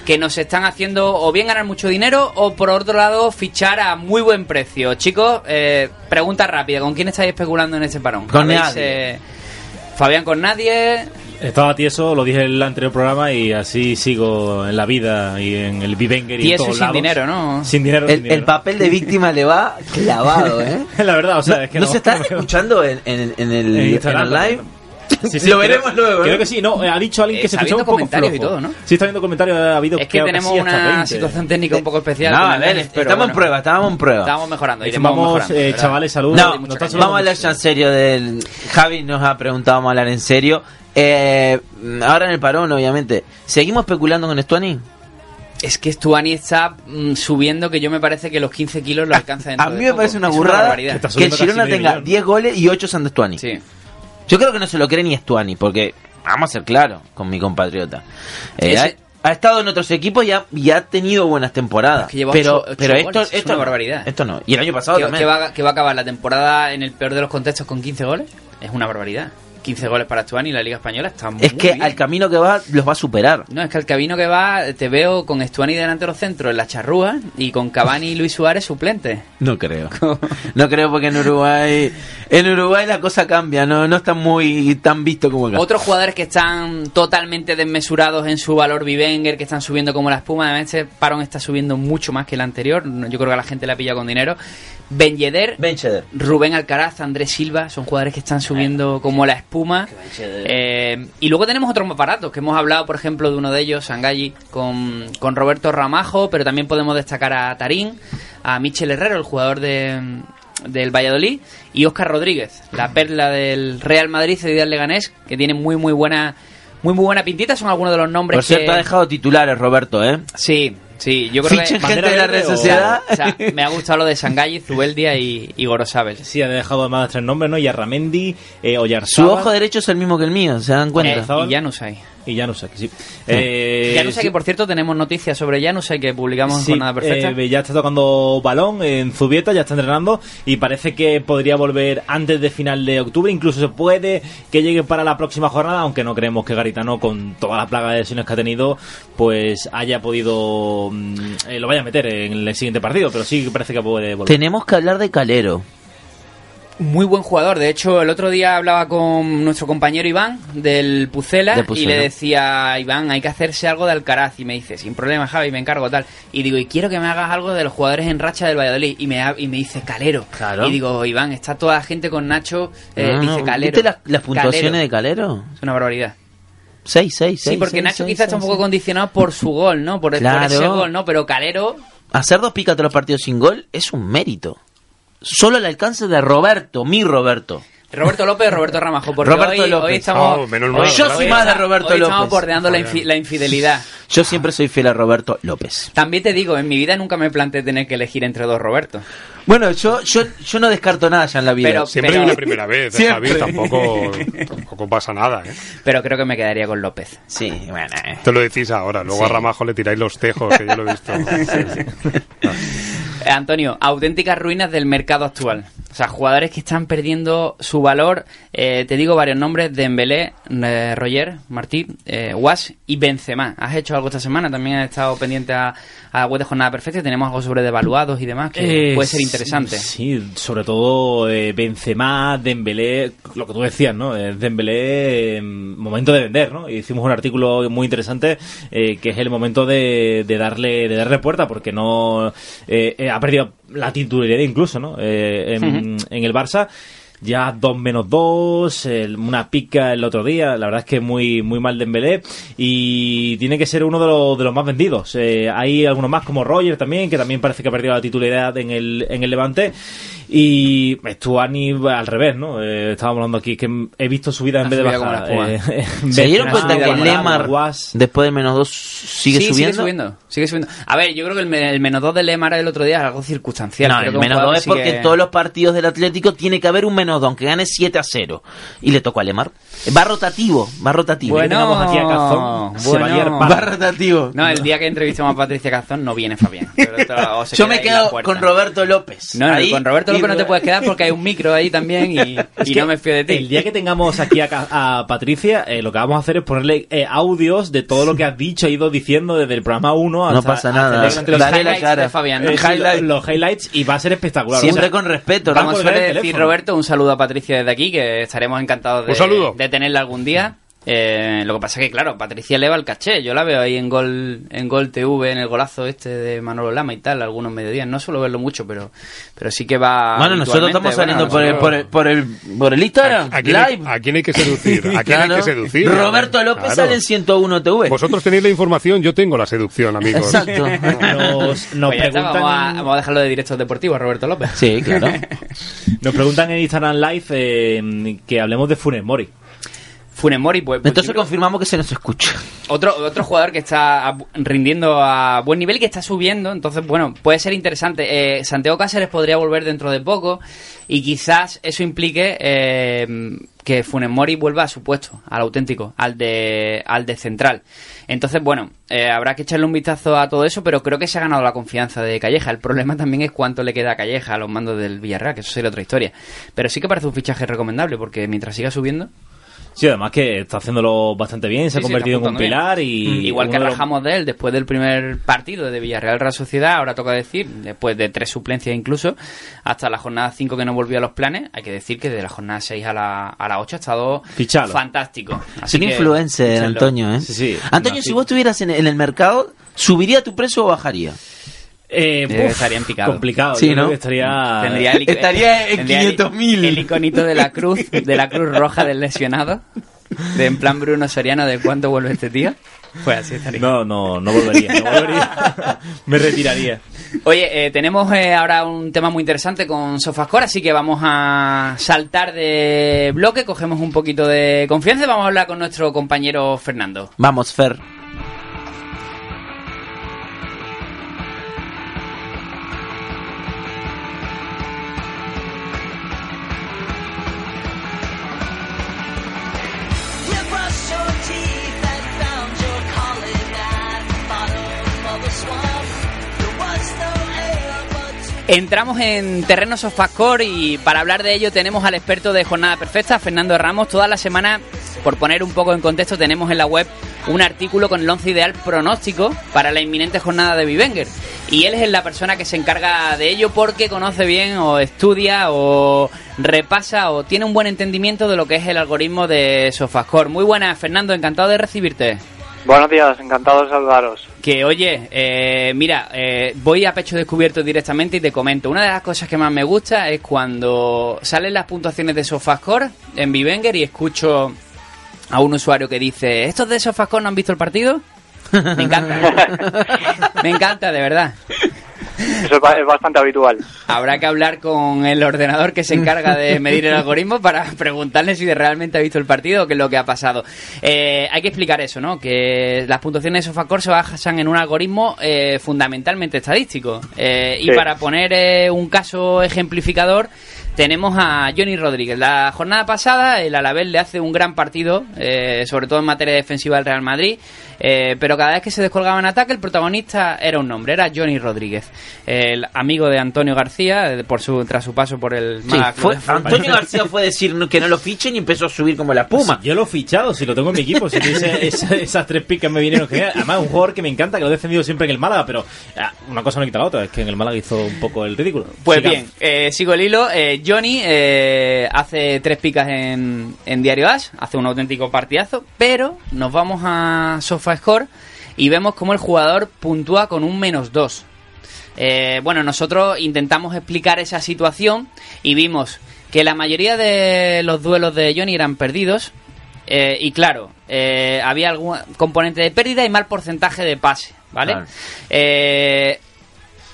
que nos están haciendo o bien ganar mucho dinero o por otro lado fichar a muy buen precio. Chicos, eh, pregunta rápida, ¿con quién estáis especulando en este parón? Con ¿Habéis, nadie. eh, Fabián con nadie. Estaba tieso, lo dije en el anterior programa y así sigo en la vida y en el Vivenger y en Tieso y todos sin lados. dinero, ¿no? Sin dinero, sin El, dinero. el papel de víctima le va clavado, ¿eh? *laughs* La verdad, o sea, no, es que ¿no no. se está *laughs* escuchando en, en, en el, En en el live. Sí, sí, Lo creo- veremos luego, ¿eh? Creo que sí, no, ha dicho alguien que se Está escuchaba un poco comentarios y flojo. todo, ¿no? Sí, está habiendo comentarios, ha habido Es que creo tenemos sí, una 20. situación técnica un poco especial. No, a ver, estamos en prueba, estábamos en prueba. Estamos mejorando. Iremos Vamos, mejorando, eh, chavales, saludos. No, vamos a hablar ya en serio del... Javi nos ha preguntado, vamos a hablar en serio. Eh, ahora en el parón, obviamente. ¿Seguimos especulando con Estuani? Es que Stuani está mm, subiendo que yo me parece que los 15 kilos lo alcanza dentro A mí de me poco. parece una burrada. Está que el Girona tenga millón. 10 goles y 8 sean de Estuani. Sí. Yo creo que no se lo cree ni Estuani, porque vamos a ser claros con mi compatriota. Eh, Ese- ha, ha estado en otros equipos y ha, y ha tenido buenas temporadas. Es que pero ocho- ocho pero esto, goles, es esto una no, barbaridad. Esto no. Y el año pasado que, también. que va, que va a acabar la temporada en el peor de los contextos con 15 goles. Es una barbaridad. 15 goles para Stuani y la Liga Española está muy es que bien. al camino que va los va a superar. No, es que al camino que va te veo con Stuani delante de los centros en la charrúa y con Cavani y Luis Suárez suplentes. No creo. *laughs* No creo porque en Uruguay en Uruguay la cosa cambia, no no está muy tan visto como acá. Otros jugadores que están totalmente desmesurados en su valor Vivenger, que están subiendo como la espuma. Además, este parón está subiendo mucho más que el anterior. Yo creo que a la gente le ha pillado con dinero. Ben Yedder, Ben. Rubén Alcaraz, Andrés Silva, son jugadores que están subiendo como la espuma. Eh, y luego tenemos otros más baratos, que hemos hablado, por ejemplo, de uno de ellos, Sangalli, con, con Roberto Ramajo, pero también podemos destacar a Tarín, a Michel Herrero, el jugador de, del Valladolid, y Óscar Rodríguez, la perla del Real Madrid, cedida al Leganés, que tiene muy, muy buena... Muy muy buena pintita, son algunos de los nombres Por cierto, que... ha dejado titulares Roberto, ¿eh? Sí, sí, yo creo Fichen que... gente de la red verde o- sea, me ha gustado lo de Sangalli, Zubeldia y, y Gorosabel. Sí, ha dejado además tres nombres, ¿no? Yarramendi, eh, Su Oyarzábal ojo derecho es el mismo que el mío, ¿se dan cuenta? Eh, y Janusay. Y Janusek, sí. Eh, Janusay, sí. que por cierto tenemos noticias sobre Janusay que publicamos en Sí, Jornada Perfecta. eh, ya está tocando balón en Zubieta, ya está entrenando y parece que podría volver antes de final de octubre. Incluso se puede que llegue para la próxima jornada, aunque no creemos que Garitano, con toda la plaga de lesiones que ha tenido, pues haya podido. mm, eh, lo vaya a meter en el siguiente partido, pero sí que parece que puede volver. Tenemos que hablar de Calero. Muy buen jugador. De hecho, el otro día hablaba con nuestro compañero Iván del Pucela, De Pucela. y le decía, Iván, hay que hacerse algo de Alcaraz. Y me dice, sin problema, Javi, me encargo tal. Y digo, y quiero que me hagas algo de los jugadores en racha del Valladolid. Y me, y me dice, Calero. Claro. Y digo, Iván, está toda la gente con Nacho. eh, No, dice Calero. ¿Viste las, las puntuaciones Calero. de Calero? Es una barbaridad. 6, 6, 6. Sí, porque Nacho quizás está un poco condicionado por su gol, ¿no? Por, por Claro. ese gol, ¿no? Pero Calero Hacer dos picas todos los partidos sin gol es un mérito. Solo al alcance de Roberto, mi Roberto. Roberto López o Roberto Ramajo, porque Roberto hoy, López. hoy estamos... Oh, menos hoy- mal, Yo soy más de Roberto hoy estamos López. bordeando la, infi- la infidelidad. *laughs* Yo siempre soy fiel a Roberto López. También te digo, en mi vida nunca me planteé tener que elegir entre dos Roberto. Bueno, yo, yo, yo no descarto nada ya en la vida. Pero- Siempre hay una primera vez, *laughs* ¿eh, Siempre. Javi, tampoco, tampoco pasa nada, ¿eh? Pero creo que me quedaría con López. Sí, bueno. eh. Te lo decís ahora, luego Sí. a Ramajo le tiráis los tejos, que yo lo he visto. *laughs* Eh, Antonio, auténticas ruinas del mercado actual. O sea, jugadores que están perdiendo su valor. Eh, te digo varios nombres: Dembélé, eh, Roger, Martí, eh, Was y Benzema. ¿Has hecho algo esta semana? También has estado pendiente a, a web de Jornada Perfecta. Tenemos algo sobre devaluados y demás que Eh, puede ser interesante. Sí, sobre todo eh, Benzema, Dembélé, lo que tú decías, ¿no? Eh, Dembélé, eh, momento de vender, ¿no? Y hicimos un artículo muy interesante eh, que es el momento de, de darle de darle puerta porque no eh, ha perdido la titularidad incluso, ¿no? Eh, en, en el Barça. Ya 2 menos 2, una pica el otro día, la verdad es que muy muy mal Dembélé y tiene que ser uno de los, de los más vendidos. Eh, hay algunos más como Roger también, que también parece que ha perdido la titularidad en el, en el Levante y Stuani al revés, ¿no? Eh, estábamos hablando aquí que he visto subida en vez de la Eh, *laughs* ¿Se dieron cuenta que Guardiola, Lemar, después del menos dos, sigue Sí, subiendo? Sigue subiendo, sigue subiendo. A ver, yo creo que el, me- el menos 2 de Lemar el otro día es algo circunstancial. No, Creo el menos jugador dos es porque sigue- en todos los partidos del Atlético tiene que haber un menos dos, aunque gane 7 a 0. Y le tocó a Lemar. Va rotativo, va rotativo. Bueno, aquí a Cazón, se bueno. va a Va rotativo. No, el día que entrevistemos a Patricia Cazón no viene Fabián. Pero Yo me quedo con Roberto López. No, no, Ahí, con Roberto López no te puedes quedar porque hay un micro ahí también y, *laughs* y que no me fío de ti. El día que tengamos aquí a, a Patricia, eh, lo que vamos a hacer es ponerle eh, audios de todo lo que has dicho, ha ido diciendo desde el programa 1 hasta No pasa hasta nada. el- Los la highlights cara. de Fabián. ¿no? eh, highlight. lo- los highlights y va a ser espectacular. Siempre O sea, con respeto. Vamos Como suele el decir teléfono. Roberto, un saludo a Patricia desde aquí, que estaremos encantados de, Un saludo. de tenerla algún día. Eh, lo que pasa es que, claro, Patricia eleva el caché. Yo la veo ahí en Gol en Gol TV, en el golazo este de Manolo Lama y tal, algunos mediodías. No suelo verlo mucho, pero pero sí que va. Bueno, nosotros estamos saliendo Bueno, por, el, por, el, por, el, por el Instagram. ¿A, a quién hay, live. a quién hay que seducir? *laughs* ¿A quién hay que seducir? Roberto López Claro. sale en 101 TV. Vosotros tenéis la información, yo tengo la seducción, amigos. Exacto. Nos, nos Pues está, preguntan, vamos, a, en- vamos a dejarlo de directos deportivos, Roberto López. Sí, claro. *laughs* nos preguntan en Instagram Live eh, que hablemos de Funes Mori. Funes Mori, pues. pues Entonces confirmamos que se nos escucha. Otro, otro jugador que está rindiendo a buen nivel y que está subiendo, entonces, bueno, puede ser interesante. Eh, Santiago Cáceres podría volver dentro de poco y quizás eso implique eh, que Funes Mori vuelva a su puesto, al auténtico, al de, al de central. Entonces, bueno, eh, habrá que echarle un vistazo a todo eso, pero creo que se ha ganado la confianza de Calleja. El problema también es cuánto le queda a Calleja a los mandos del Villarreal, que eso sería otra historia. Pero sí que parece un fichaje recomendable, porque mientras siga subiendo, Sí, además que está haciéndolo bastante bien, se Sí, ha convertido en un pilar y... Igual que rajamos de él después del primer partido de Villarreal Real Sociedad, ahora toca decir, después de tres suplencias incluso, hasta la jornada 5 que no volvió a los planes, hay que decir que de la jornada 6 a la, a la 8 ha estado Fichalo. fantástico. Es Así un que, influencer. Antonio, ¿eh? Sí, sí. Antonio, si vos estuvieras en, en el mercado, ¿subiría tu precio o bajaría? Eh, uf, estaría en picado. Complicado, Sí, ¿no? estaría... Tendría el, Estaría en tendría el- 500.000. El iconito de la cruz, de la cruz roja del lesionado, de en plan Bruno Soriano de cuánto vuelve este tío. Pues así estaría. No, no, no volvería, no volvería. *laughs* Me retiraría. Oye, eh, tenemos eh, ahora un tema muy interesante con Sofascore, así que vamos a saltar de bloque, cogemos un poquito de confianza y vamos a hablar con nuestro compañero Fernando. Vamos, Fer. Entramos en terreno Sofascore y para hablar de ello tenemos al experto de Jornada Perfecta, Fernando Ramos. Toda la semana, por poner un poco en contexto, tenemos en la web un artículo con el once ideal pronóstico para la inminente jornada de Bivenger. Y él es la persona que se encarga de ello porque conoce bien o estudia o repasa o tiene un buen entendimiento de lo que es el algoritmo de Sofascore. Muy buenas, Fernando, encantado de recibirte. Buenos días, encantado de saludaros. Que oye, eh, mira, eh, voy a pecho descubierto directamente y te comento. Una de las cosas que más me gusta es cuando salen las puntuaciones de Sofascore en Vivenger y escucho a un usuario que dice: ¿Estos de Sofascore no han visto el partido? Me encanta. *laughs* me encanta, de verdad. Eso es, ba- es bastante habitual. Habrá que hablar con el ordenador que se encarga de *laughs* medir el algoritmo para preguntarle si realmente ha visto el partido o qué es lo que ha pasado. Eh, hay que explicar eso, ¿no? Que las puntuaciones de SofaScore se basan en un algoritmo eh, fundamentalmente estadístico. Eh, y Sí. para poner eh, un caso ejemplificador, tenemos a Johnny Rodríguez. La jornada pasada, el Alavés le hace un gran partido, eh, sobre todo en materia defensiva al Real Madrid, eh, pero cada vez que se descolgaba en ataque, el protagonista era un nombre, era Johnny Rodríguez, el amigo de Antonio García, eh, por su, tras su paso por el Sí, fue-. Antonio García fue decir que no lo fichen y empezó a subir como la puma. Yo lo he fichado, si lo tengo en mi equipo. Si *laughs* esa- esas tres picas me vinieron genial. Además, un jugador que me encanta, que lo he defendido siempre en el Málaga, pero ah, una cosa no quita la otra, es que en el Málaga hizo un poco el ridículo. Pues bien, eh, sigo el hilo. Eh, Johnny eh, hace tres picas en, en Diario Ash, hace un auténtico partidazo, pero nos vamos a SofaScore y vemos cómo el jugador puntúa con un menos dos. Eh, bueno, nosotros intentamos explicar esa situación y vimos que la mayoría de los duelos de Johnny eran perdidos. eh, y claro, eh, había algún componente de pérdida y mal porcentaje de pase, ¿vale? Claro.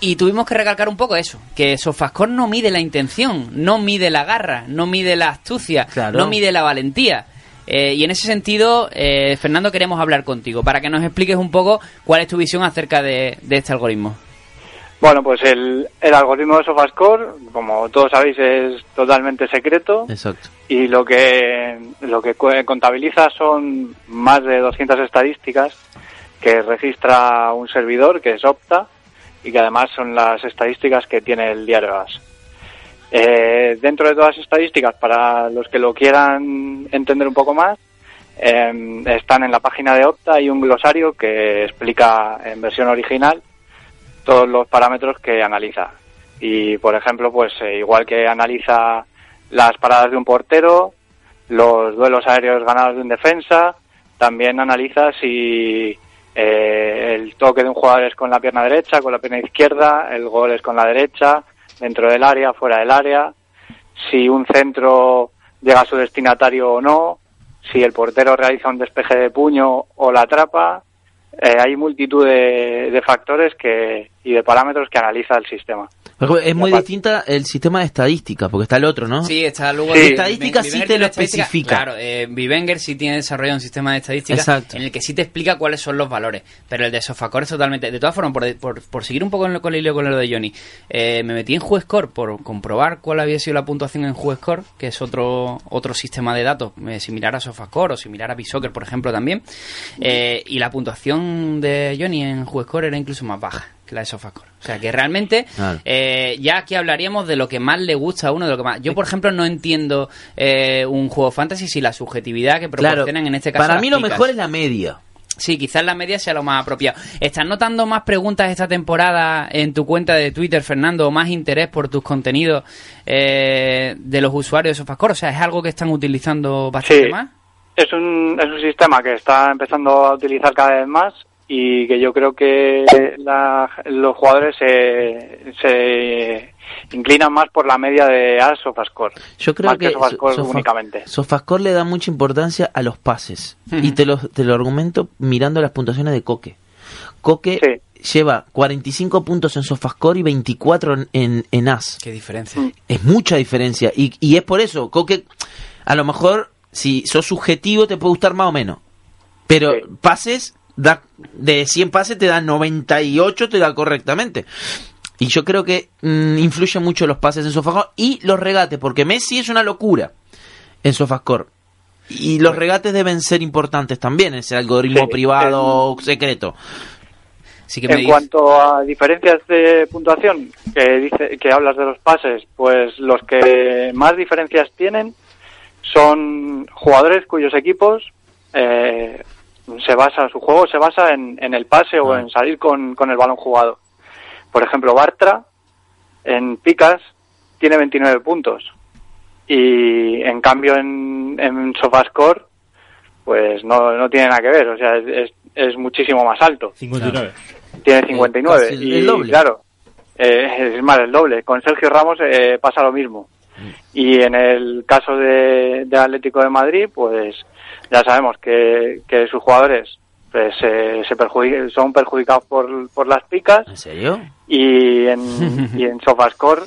Y tuvimos que recalcar un poco eso, que Sofascore no mide la intención, no mide la garra, no mide la astucia, Claro. no mide la valentía. Eh, y en ese sentido, eh, Fernando, queremos hablar contigo para que nos expliques un poco cuál es tu visión acerca de, de este algoritmo. Bueno, pues el, el algoritmo de SofaScore, como todos sabéis, es totalmente secreto Exacto. y lo que lo que contabiliza son más de 200 estadísticas que registra un servidor que es Opta y que además son las estadísticas que tiene el diario AS. Eh, dentro de todas las estadísticas, para los que lo quieran entender un poco más, eh, están en la página de Opta hay un glosario que explica en versión original todos los parámetros que analiza. Y, por ejemplo, pues eh, igual que analiza las paradas de un portero, los duelos aéreos ganados de un defensa, también analiza si eh, el toque de un jugador es con la pierna derecha, con la pierna izquierda, el gol es con la derecha, dentro del área, fuera del área, si un centro llega a su destinatario o no, si el portero realiza un despeje de puño o la atrapa. Eh, hay multitud de, de factores que, y de parámetros que analiza el sistema. Es muy distinta el sistema de estadística, porque está el otro, ¿no? Sí, está luego... Sí. el- Estadística sí te lo especifica. Claro, eh, Vivenger sí tiene desarrollado un sistema de estadística Exacto. en el que sí te explica cuáles son los valores, pero el de Sofacore es totalmente... De todas formas, por, por, por seguir un poco en lo- con el hilo con lo de Johnny, eh, me metí en JueScore por comprobar cuál había sido la puntuación en JueScore, que es otro otro sistema de datos eh, similar a Sofascore o similar a Bisoccer, por ejemplo, también, eh, y la puntuación de Johnny en JueScore era incluso más baja que la de Sofascore. O sea, que realmente... Claro. Eh, ya aquí hablaríamos de lo que más le gusta a uno, de lo que más. Yo, por ejemplo, no entiendo eh, un juego fantasy si la subjetividad que Claro. proporcionan en este caso. Para mí lo mejor es la media. Sí, quizás la media sea lo más apropiado. ¿Estás notando más preguntas esta temporada en tu cuenta de Twitter, Fernando, o más interés por tus contenidos eh, de los usuarios de Sofascore? O sea, ¿es algo que están utilizando bastante Sí. más? Es un, es un sistema que está empezando a utilizar cada vez más y que yo creo que la- los jugadores se, se inclinan más por la media de AS o Score. Yo creo más que, que Sofascore Sofa- únicamente. Sofascore le da mucha importancia a los pases. Y te lo, te lo argumento mirando las puntuaciones de Coque. Coque lleva 45 puntos en Sofascore y 24 en, en, en AS. Qué diferencia. Es mucha diferencia. Y, y es por eso, Coque, a lo mejor, si sos subjetivo, te puede gustar más o menos. Pero pases, da, de 100 pases te da 98, te da correctamente. Y yo creo que mm, influye mucho los pases en Sofascore y los regates, porque Messi es una locura en Sofascore. Y los regates deben ser importantes también, ese algoritmo Sí, privado secreto. Sí en cuanto a diferencias de puntuación que dice que hablas de los pases, pues los que más diferencias tienen son jugadores cuyos equipos eh, se basa su juego se basa en, en el pase o en salir con, con el balón jugado. Por ejemplo, Bartra en picas tiene 29 puntos y en cambio en, en Sofascore pues no, no tiene nada que ver, o sea, es, es, es muchísimo más alto. 59. Tiene 59 casi el- y el doble. claro, eh, es más el doble. Con Sergio Ramos eh, pasa lo mismo. Y en el caso de, de Atlético de Madrid, pues ya sabemos que, que sus jugadores pues eh, se perjudi- son perjudicados por, por las picas ¿En serio? y en, y en *laughs* SofaScore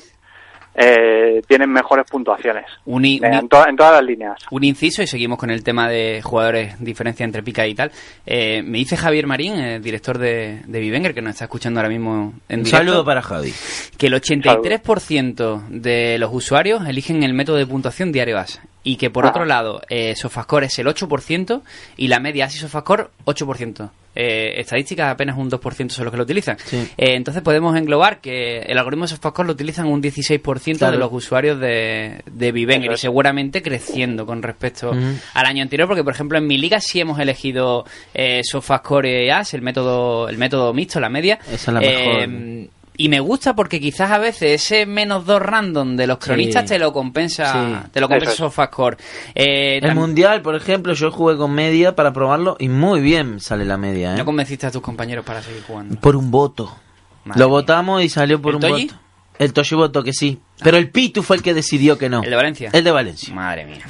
eh, tienen mejores puntuaciones Un, i- un i- en, to- en todas las líneas. un inciso y seguimos con el tema de jugadores, diferencia entre pica y tal. Eh, me dice Javier Marín, eh, director de, de Vivenger, que nos está escuchando ahora mismo en Un directo, saludo para Javi. que el 83% de los usuarios eligen el método de puntuación diario AS y que por Ah. otro lado eh, Sofascore es el 8% y la media AS y Sofascore 8%. Eh, estadísticas apenas un 2% son los que lo utilizan. Sí. Eh, entonces podemos englobar que el algoritmo de Sofascore lo utilizan un 16% Claro. de los usuarios de, de Vivenger y seguramente creciendo con respecto al año anterior porque por ejemplo en mi liga sí hemos elegido eh, Sofascore AS, el método, el método mixto, la media. Esa es la Eh, mejor. Y me gusta porque quizás a veces ese menos dos random de los cronistas Sí. te lo compensa, Sí. te lo compensa. SofaScore. Eh, El mundial, por ejemplo, yo jugué con media para probarlo y muy bien sale la media, ¿eh? no convenciste a tus compañeros para seguir jugando. Por un voto. Madre Lo mía. votamos y salió por ¿El un Toyi? voto. El Toshi votó que sí. Pero el Pitu fue el que decidió que no. ¿El de Valencia? El de Valencia. Madre mía.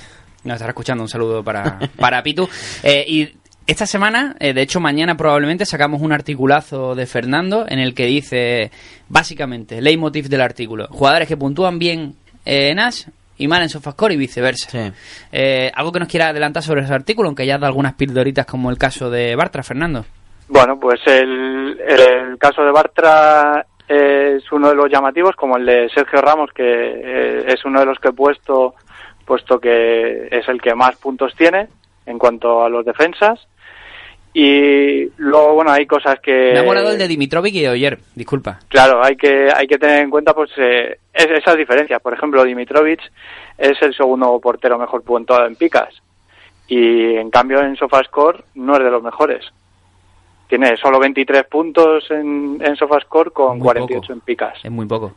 Nos estará escuchando un saludo para, para Pitu. Eh, y esta semana, eh, de hecho mañana probablemente sacamos un articulazo de Fernando en el que dice, básicamente, leitmotiv del artículo, jugadores que puntúan bien eh, en Ash y mal en Sofascore y viceversa. Sí. Eh, ¿Algo que nos quiera adelantar sobre ese artículo, aunque ya da algunas pildoritas como el caso de Bartra, Fernando? Bueno, pues el, el caso de Bartra es uno de los llamativos, como el de Sergio Ramos, que eh, es uno de los que he puesto, puesto que es el que más puntos tiene en cuanto a los defensas. Y luego, bueno, hay cosas que... Me ha molado el de Dimitrovic y de Oyer, disculpa. Claro, hay que hay que tener en cuenta pues eh, es- esas diferencias. Por ejemplo, Dimitrovic es el segundo portero mejor puntuado en picas y en cambio en SofaScore no es de los mejores. Tiene solo 23 puntos en, en SofaScore con Muy 48 poco. en picas. Es muy poco.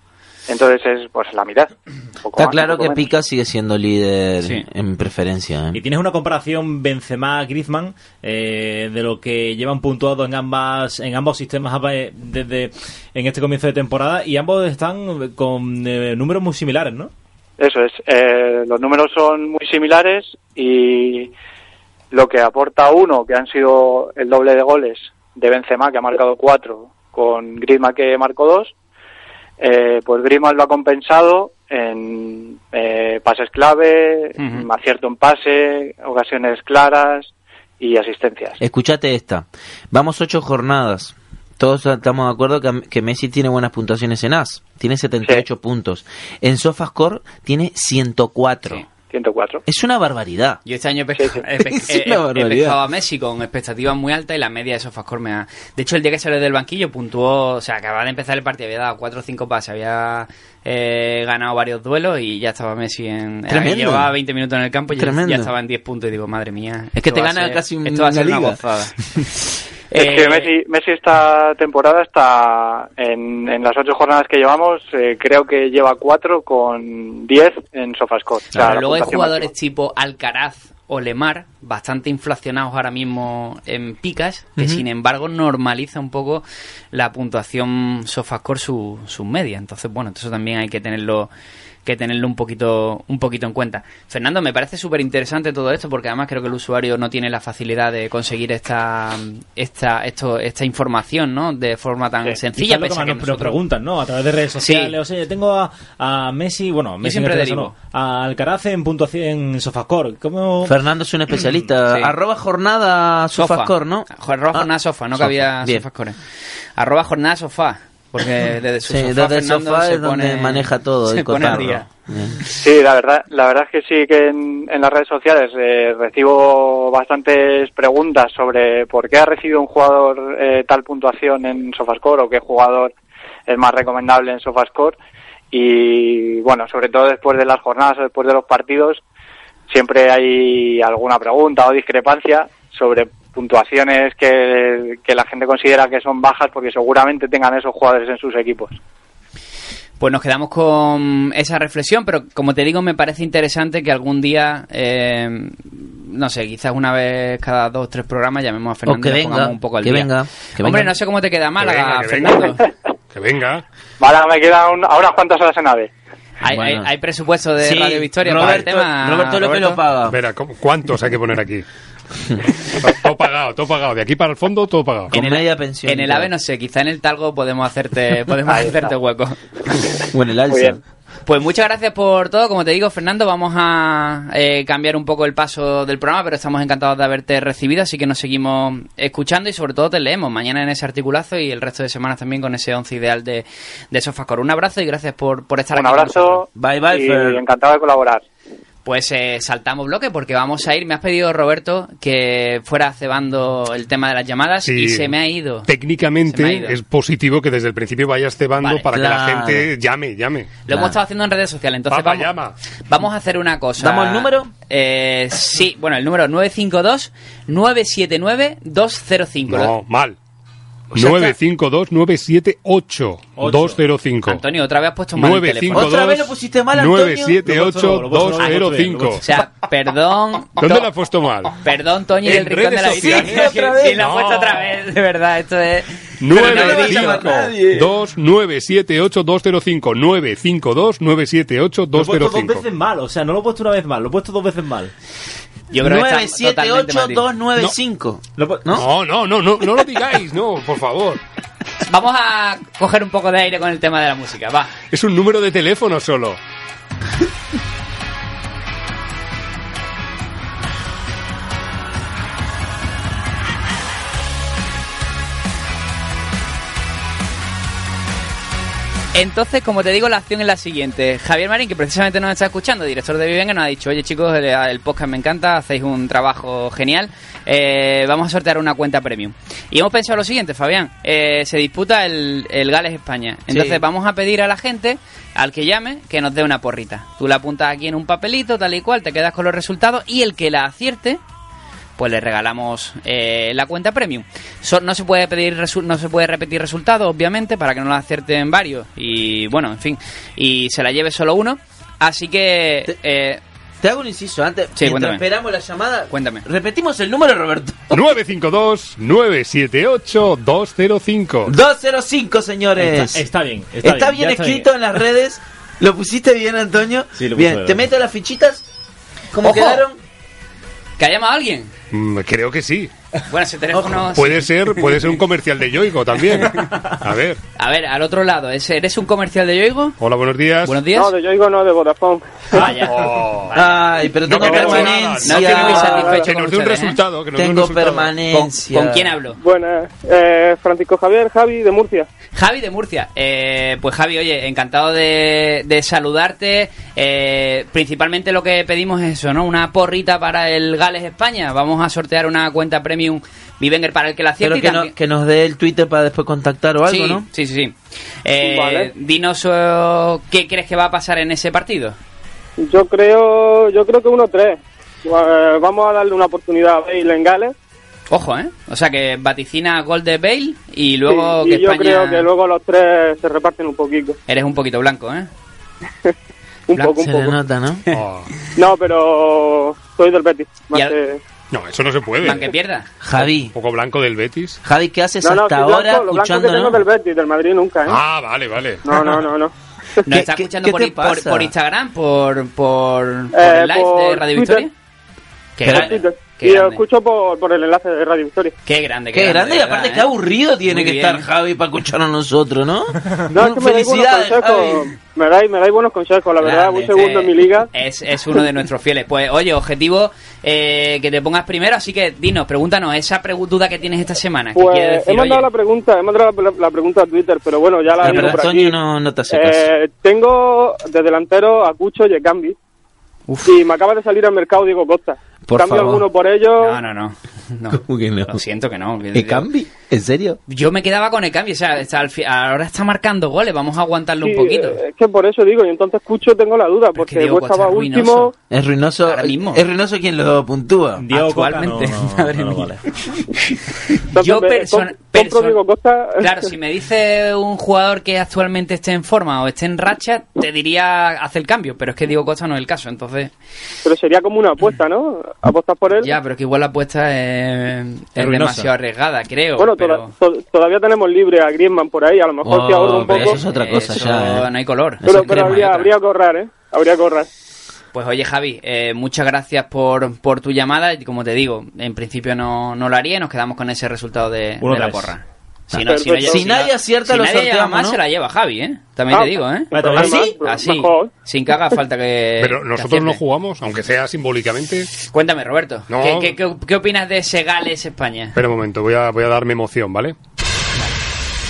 Entonces es pues la mitad. un poco Está más, claro que menos. Pica sigue siendo líder Sí. en preferencia. ¿eh? Y tienes una comparación Benzema-Griezmann eh, de lo que llevan puntuado en ambas en ambos sistemas desde en este comienzo de temporada y ambos están con eh, números muy similares, ¿no? Eso es. eh, los números son muy similares y lo que aporta uno, que han sido el doble de goles de Benzema, que ha marcado cuatro, con Griezmann que marcó dos, eh, pues Griezmann lo ha compensado en eh, pases clave, Ujú. acierto en pase, ocasiones claras y asistencias. Escúchate esta. Vamos ocho jornadas. Todos estamos de acuerdo que, que Messi tiene buenas puntuaciones en AS. Tiene 78 puntos. En SofaScore tiene 104. Sí. 104. Es una barbaridad. Yo este año he, pesca- Sí, sí. he pe- Es he- una he- he barbaridad. pescado a Messi con expectativas muy altas y la media de Sofascore me ha... De hecho, el día que salió del banquillo puntuó... O sea, acababa de empezar el partido, había dado 4 o 5 pases, había eh, ganado varios duelos y ya estaba Messi en... Tremendo. Llevaba 20 minutos en el campo y ya, estaba en 10 puntos y digo, madre mía... Es que te gana ser- casi un- Esto va a una ser una liga. gozada. *laughs* Es Eh, que Messi, Messi esta temporada está en, en las ocho jornadas que llevamos, eh, creo que lleva cuatro con 10 en SofaScore. O sea, Pero la luego hay jugadores máxima. tipo Alcaraz o Lemar, bastante inflacionados ahora mismo en picas, que sin embargo normaliza un poco la puntuación Sofascore su, su media. Entonces, bueno, eso también hay que tenerlo que tenerlo un poquito un poquito en cuenta. Fernando, me parece súper interesante todo esto porque además creo que el usuario no tiene la facilidad de conseguir esta esta esto, esta información, ¿no? De forma tan Sí. sencilla. Lo que más que nos, nosotros- preguntan, ¿no? A través de redes sociales. Sí. O sea, tengo a, a Messi, bueno, Messi siempre en caso derivo. no, a Alcaraz en puntuación en Sofascore. ¿Cómo? Fernando es un especialista. Sí. Arroba jornada Sofa. SofaScore, ¿no? Arroba Ah, jornada sofá, no Sofa, cabía bien. sofascore. Arroba jornada sofá. Porque *laughs* desde su Sí, sofá, desde el Fernando sofá se es donde pone- maneja todo se el pone al cotarro. día. Bien. Sí, la verdad, la verdad es que sí que en, en las redes sociales eh, recibo bastantes preguntas sobre por qué ha recibido un jugador eh, tal puntuación en SofaScore o qué jugador es más recomendable en SofaScore y bueno, sobre todo después de las jornadas o después de los partidos siempre hay alguna pregunta o discrepancia sobre puntuaciones que, que la gente considera que son bajas porque seguramente tengan esos jugadores en sus equipos. Pues nos quedamos con esa reflexión, pero como te digo, me parece interesante que algún día, eh, no sé, quizás una vez cada dos o tres programas llamemos a Fernando que y venga, pongamos un poco al que día. venga, que Hombre, venga. no sé cómo te queda Málaga, venga, que venga. Fernando. Que venga. Vale, me quedan un- a unas cuantas horas en AVE. Hay, Bueno. hay, hay presupuesto de Sí, Radio Victoria para el Roberto, tema. Roberto López lo paga. Verá, ¿cómo- ¿cuántos hay que poner aquí? Todo pagado, todo pagado. De aquí para el fondo, todo pagado. En el, media pensión. en el AVE no sé, quizá en el Talgo podemos hacerte *laughs* podemos hacerte hueco. O en el alza. Pues muchas gracias por todo. Como te digo, Fernando, vamos a eh, cambiar un poco el paso del programa, pero estamos encantados de haberte recibido, así que nos seguimos escuchando y sobre todo te leemos mañana en ese articulazo y el resto de semanas también con ese once ideal de, de Sofascore. Un abrazo y gracias por, por estar Un aquí. con abrazo. Bye, bye, y Fer. encantado de colaborar. Pues eh, saltamos bloque porque vamos a ir. Me has pedido, Roberto, que fuera cebando el tema de las llamadas Sí. y se me ha ido. Ha Técnicamente ido. es positivo que desde el principio vayas cebando Vale, para que la gente llame, llame. Lo Claro. hemos estado haciendo en redes sociales, entonces Papá, vamos, llama. vamos a hacer una cosa. ¿Damos el número? Eh, sí, bueno, el número 952-979-205. No, mal. Sea, 952-978-205. Antonio, otra vez has puesto mal el teléfono. 952 ¿Otra vez lo pusiste mal, Antonio? 978-205. O sea, perdón. ¿Dónde la has puesto mal? Perdón, Toño, el rincón de la sociales. Sí, otra vez. Sí, la has No. puesto otra vez, de verdad, esto es... 952 978 205 952 978 Lo he puesto dos 205 veces mal, o sea, no lo he puesto una vez mal, lo he puesto dos veces mal. Yo creo que está totalmente mal dicho. 978-295. Lo he pu- ¿No? No, no, no, no, no lo digáis, no, por favor. *laughs* Vamos a coger un poco de aire con el tema de la música, va. Es un número de teléfono solo. *laughs* Entonces, como te digo, la acción es la siguiente. Javier Marín, que precisamente nos está escuchando, director de Vivenga, nos ha dicho, oye chicos, el, el podcast me encanta, hacéis un trabajo genial, eh, vamos a sortear una cuenta premium. Y hemos pensado lo siguiente, Fabián, eh, se disputa el, el Gales España. Entonces Sí. vamos a pedir a la gente, al que llame, que nos dé una porrita. Tú la apuntas aquí en un papelito, tal y cual, te quedas con los resultados y el que la acierte pues le regalamos eh, la cuenta premium. So- no se puede pedir resu- no se puede repetir resultados, obviamente, para que no la acierten varios y bueno, en fin, y se la lleve solo uno. Así que eh, Te hago un inciso antes. Sí, esperamos la llamada. Cuéntame. Repetimos el número, Roberto. 952 978 205 205, señores. Está, está bien, está, Está, bien, bien escrito en las redes. ¿Lo pusiste bien, Antonio? Sí, lo puse Bien, bien. ¿te meto las fichitas? ¿Cómo Ojo. quedaron? ¿que ha llamado alguien? Mm, Creo que sí. Bueno, ese teléfono Puede ser, puede ser un comercial de Yoigo también. A ver. A ver, al otro lado, ¿es- ¿eres un comercial de Yoigo? Hola, buenos días. Buenos días. No, de Yoigo no, de Vodafone. Ah, ya. Oh. Ay, pero No tengo permanencia. No estoy muy satisfecho Que con nos dé un ¿eh? resultado. Que nos dé un Tengo resultado. ¿Con, permanencia. con quién hablo? Buenas, eh, Francisco Javier, Javi, de Murcia. Javi de Murcia. Eh, pues Javi, oye, encantado de, de saludarte. Eh, principalmente lo que pedimos es eso, ¿no? Una porrita para el Gales España. Vamos a sortear una cuenta premium Vivenger para el que la acierte. Que, no- que nos dé el Twitter para después contactar o algo, sí, ¿no? sí, sí, sí. Eh, Vale. Dinos eh, qué crees que va a pasar en ese partido. Yo creo, yo creo que 1-3. Eh, vamos a darle una oportunidad a Bale en Gales. Ojo, ¿eh? O sea que vaticina gol de Bale y luego Sí, que y yo España... creo que luego los tres se reparten un poquito. Eres un poquito blanco, ¿eh? *laughs* Un Blanco. poco, un Se poco. nota, ¿no? Oh. *laughs* No, pero soy del Betis. más Y al- que- No, eso no se puede. Aunque pierda. Javi, Un poco blanco del Betis. Javi, ¿qué haces No, no, hasta ahora blanco, que tengo escuchándonos? del Betis, del Madrid nunca, ¿eh? Ah, vale, vale. No, no, no, no. ¿Nos *laughs* ¿Qué- está escuchando qué por, por, por Instagram? ¿Por, por, por Eh, el live por de Radio Twitter. Victoria? Qué grande. Y lo escucho por, por el enlace de Radio Victoria. Qué grande, qué, Qué grande, y aparte qué ¿eh? aburrido tiene Muy que bien. estar Javi para escucharnos a nosotros, *laughs* ¿no? No, es que me dais buenos Felicidades, consejos. Javi. Me dais, me dais buenos consejos, la verdad. Grande, Un segundo en mi liga. Es, es uno de nuestros fieles. Pues, oye, objetivo eh, que te pongas primero, así que dinos, pregúntanos esa duda que tienes esta semana. ¿Qué quiere Pues decir? he mandado Oye, la pregunta, he mandado la, la pregunta a Twitter, pero bueno, ya la aquí. no, no te hace caso. Eh, tengo de delantero a Cucho y a Cambi. Y me acaba de salir al mercado Diego Costa. Por Cambio favor. alguno por ellos. No, no, no. no. *laughs* ¿Cómo que no? Lo siento que no. que- ¿El Cambi? ¿En serio? Yo me quedaba con el cambio, o sea, está al fi- ahora está marcando goles, vamos a aguantarlo Sí, un poquito. eh, es que por eso digo, y entonces Cucho tengo la duda, porque Diego Cuesta Costa va es último. ruinoso. Es ruinoso. Ahora mismo. Es ruinoso quien lo puntúa. Diego Coca Actualmente, no, *laughs* no, madre no mía. vale. Entonces, Yo persona- compro perso- Costa. Claro, si me dice un jugador que actualmente esté en forma o esté en racha, te diría hacer el cambio, pero es que Diego Costa no es el caso, entonces Pero sería como una apuesta, ¿no? Apostar por él. ya, pero que igual la apuesta es, es demasiado arriesgada, creo. bueno, pero... toda- to- todavía tenemos libre a Griezmann por ahí, a lo mejor Oh, ahorro un pero poco. eso es otra cosa Eso ya. ¿eh? no hay color. Pero, habría, habría que ahorrar, ¿eh? Habría que ahorrar. Pues oye Javi, eh, muchas gracias por, por tu llamada y como te digo, en principio no, no lo haría y nos quedamos con ese resultado de, la porra. Ah. Si nadie acierta, si lo nadie sorteamos, más, ¿no? se la lleva Javi, ¿eh? También Ah, te digo, ¿eh? ¿Ah, sí? Así, Mejor. sin que haga falta que *laughs* Pero nosotros no jugamos, aunque sea simbólicamente. Cuéntame, Roberto, No. ¿qué, qué, qué, qué opinas de ese Gales-España? Espera un momento, voy a, voy a darme emoción, ¿vale?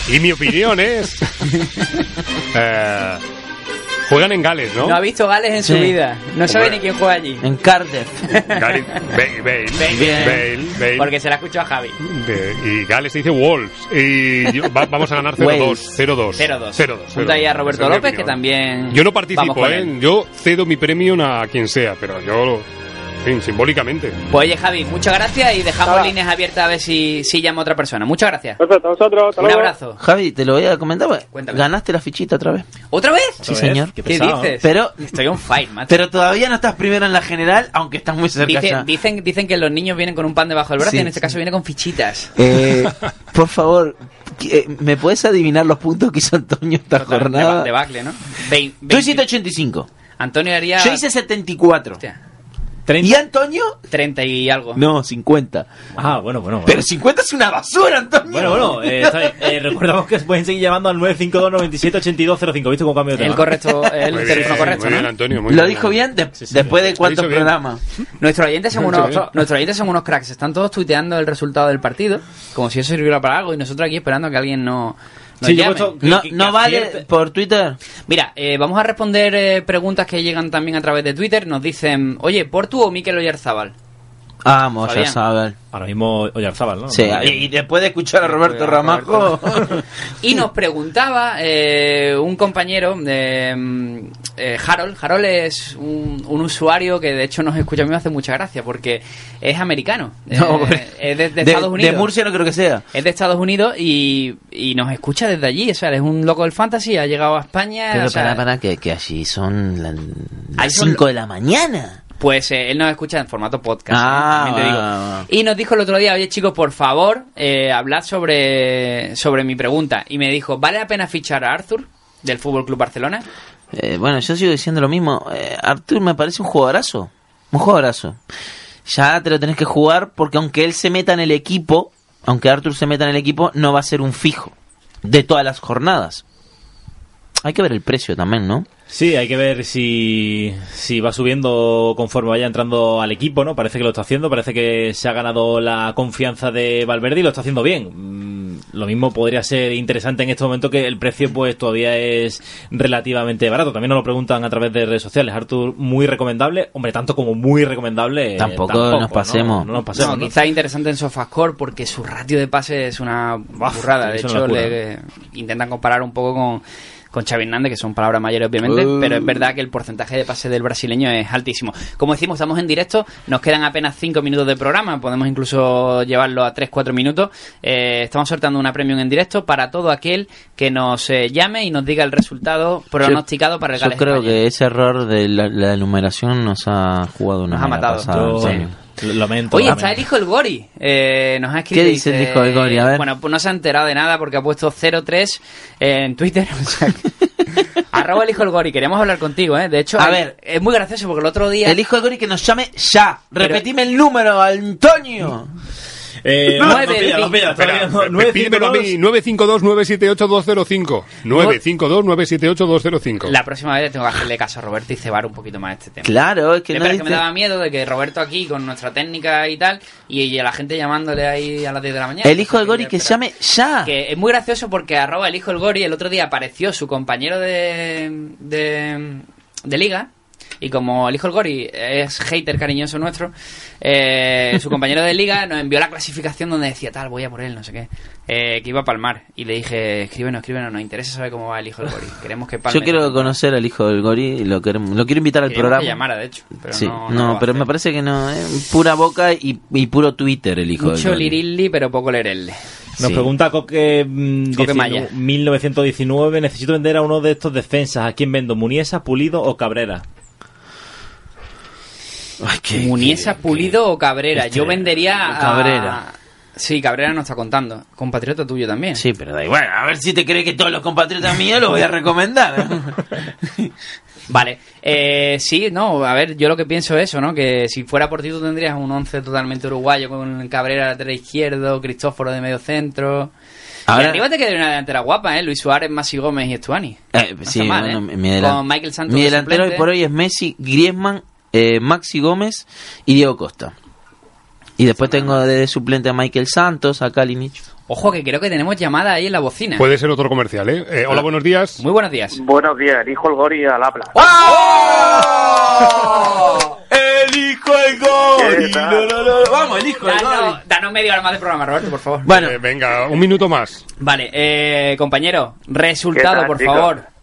Y mi opinión es... *laughs* eh, juegan en Gales, ¿no? No ha visto Gales en su Sí. vida. No sabe Hombre. ni quién juega allí. En Cardiff. Gales, Bale, Bale. Bale, Bale. Porque se la ha escuchado a Javi. De- y Gales se dice Wolves. Y yo- va- vamos a ganar 0-2. Wales. 0-2. 0-2. 0-2. Junto ahí a Roberto Esa es mi López, que opinión. también. Yo no vamos participo, con ¿eh? él. Yo cedo mi premio a quien sea, pero yo, fin, simbólicamente. Pues oye, Javi, muchas gracias y dejamos líneas abiertas a ver si, si llama otra persona. Muchas gracias. Perfecto, nosotros. Un abrazo. Javi, te lo voy a comentar. pues, Cuéntame. Ganaste la fichita otra vez. ¿Otra vez? Sí, señor. ¿Qué, dices? Pero, Estoy on fire, macho. pero todavía no estás primero en la general, aunque estás muy cerca Dicen, ya. dicen, dicen que los niños vienen con un pan debajo del brazo Sí, y en este sí. caso viene con fichitas. Eh, *laughs* por favor, eh, ¿me puedes adivinar los puntos que hizo Antonio esta De, jornada? de bacle, ¿no? Vein- Tú 20. hiciste 85. Antonio haría. Yo hice 74. Hostia, ¿Y Antonio? 30 y algo. No, 50. Ah, bueno, bueno. Pero 50 es una basura, Antonio. Bueno, bueno, eh, *laughs* está bien. Eh, recordamos que pueden seguir llamando al 952 97 8205 ¿Viste cómo cambio de tema? El correcto, el Muy teléfono bien, correcto, muy bien, ¿no? Antonio. Muy ¿Lo bien. dijo bien? De- Sí, sí, después de cuántos bien. programas. Nuestros oyentes son unos, bien. nuestros oyentes son unos cracks. Están todos tuiteando el resultado del partido, como si eso sirviera para algo, y nosotros aquí esperando que alguien no. Nos Sí, yo No, que- que no vale por Twitter. Mira, eh, vamos a responder eh, preguntas que llegan también a través de Twitter. Nos dicen, oye, ¿Portu o Mikel Oyarzábal? Vamos, ya Fabián. saben. Ahora mismo Oyarzábal, ¿no? Sí, No, y, y después de escuchar a Roberto Ramajo. *laughs* Y nos preguntaba eh, un compañero, de, mm, eh, Harold. Harold es un, un usuario que de hecho nos escucha a mí me hace mucha gracia porque es americano. Eh, No, es de, de de, Estados Unidos. de Murcia no creo que sea. Es de Estados Unidos y, y nos escucha desde allí. O sea, es un loco del fantasy, ha llegado a España. Pero o sea, para, para, que, que allí son las son 5 de la mañana. Pues eh, él nos escucha en formato podcast. Ah, ¿eh? También te digo. Y nos dijo el otro día, oye chicos, por favor, eh, hablad sobre, sobre mi pregunta. Y me dijo, ¿vale la pena fichar a Arthur del Fútbol Club Barcelona? Eh, bueno, yo sigo diciendo lo mismo. Eh, Artur me parece un jugadorazo. Un jugadorazo. Ya te lo tenés que jugar porque aunque él se meta en el equipo, aunque Artur se meta en el equipo, no va a ser un fijo de todas las jornadas. Hay que ver el precio también, ¿no? Sí, hay que ver si, si va subiendo conforme vaya entrando al equipo, ¿no? Parece que lo está haciendo, parece que se ha ganado la confianza de Valverde y lo está haciendo bien. Mm, Lo mismo podría ser interesante en este momento que el precio pues todavía es relativamente barato. También nos lo preguntan a través de redes sociales. Artur, muy recomendable. Hombre, tanto como muy recomendable. eh, Tampoco nos pasemos. No, no nos pasemos. no, interesante en Sofascore porque su ratio de pase es una burrada. De hecho, le intentan comparar un poco con, con Xavi Hernández, que son palabras mayores obviamente, Uh. pero es verdad que el porcentaje de pase del brasileño es altísimo. Como decimos, estamos en directo, nos quedan apenas 5 minutos de programa, podemos incluso llevarlo a 3-4 minutos. Eh, estamos sorteando una premium en directo para todo aquel que nos eh, llame y nos diga el resultado pronosticado para el Yo creo España. que ese error de la, la numeración nos ha jugado una Nos ha matado. pasada, Yo-. Lo Lamento. Oye, está el hijo del Gori. Eh, nos ha escrito. ¿Qué y dice el hijo del Gori? A ver. Bueno, pues no se ha enterado de nada porque ha puesto 03 en Twitter. *laughs* o sea, *laughs* Arroba el hijo del Gori. Queríamos hablar contigo, ¿eh? De hecho, A ver. es muy gracioso porque el otro día. El hijo de Gori que nos llame ya. Pero- Repetime el número, Antonio. Eh, No, no, nueve, no, pilla, no, pilla, Espera, todavía no, pe- nueve, pídemelo a cinco, mí, dos. 952-978-205. 952-978-205. La próxima vez tengo que hacerle caso a Roberto y cebar un poquito más este tema. Claro, es que no es que me daba miedo de que Roberto aquí, con nuestra técnica y tal, y, y a la gente llamándole ahí a las 10 de la mañana. El hijo de Entonces, Gori que esperar. llame ya. Que es muy gracioso porque arroba el hijo del Gori el otro día apareció su compañero de, de, de liga. Y como el hijo del Gori es hater cariñoso nuestro, eh, su compañero de liga nos envió la clasificación donde decía tal, voy a por él, no sé qué, eh, que iba a palmar. Y le dije, escríbenos, escríbenos, nos interesa saber cómo va el hijo del Gori. Queremos que palme. Yo quiero conocer al hijo del Gori y lo, queremos- lo quiero invitar al Queríamos programa. que llamara, de hecho. Pero sí, no, pero me parece que no. eh, pura boca y, y puro Twitter el hijo del Mucho Gori. lirilli, pero poco lerelle. Nos Sí. pregunta Coque, mm, Coque 19 Maya. 1919. Necesito vender a uno de estos defensas. ¿A quién vendo? ¿Muniesa, Pulido o Cabrera? Ay, qué- Muniesa, qué- Pulido o Cabrera. Este, Yo vendería a, Cabrera. Sí, Cabrera no está contando. Compatriota tuyo también. Sí, pero da igual. A ver si te crees que todos los compatriotas míos los voy a recomendar. *laughs* Vale, eh, sí, no, a ver, yo lo que pienso es eso, ¿no? Que si fuera por ti tú tendrías un 11 totalmente uruguayo con Cabrera lateral izquierdo, Cristóforo de medio centro. Ahora- y arriba te queda una delantera guapa, ¿eh? Luis Suárez, Masi Gómez y Estuani. Eh, No sí, mal, bueno, ¿eh? mi, Con Michael Santos mi de delantero hoy por hoy es Messi, Griezmann, eh, Maxi Gómez y Diego Costa. Y después tengo de suplente a Michael Santos, a Kalinic. Ojo, que creo que tenemos llamada ahí en la bocina. Puede ser otro comercial, ¿eh? Eh, hola, buenos días. Muy buenos días. Buenos días, elijo el Gori al habla. ¡Elijo el gol! ¿Qué tal? Vamos, elijo el Danos, gol. danos media hora más de programa, Roberto, por favor. Bueno, Eh, venga, un minuto más. Vale, eh, compañero, resultado, ¿Qué tal, por chicos? favor.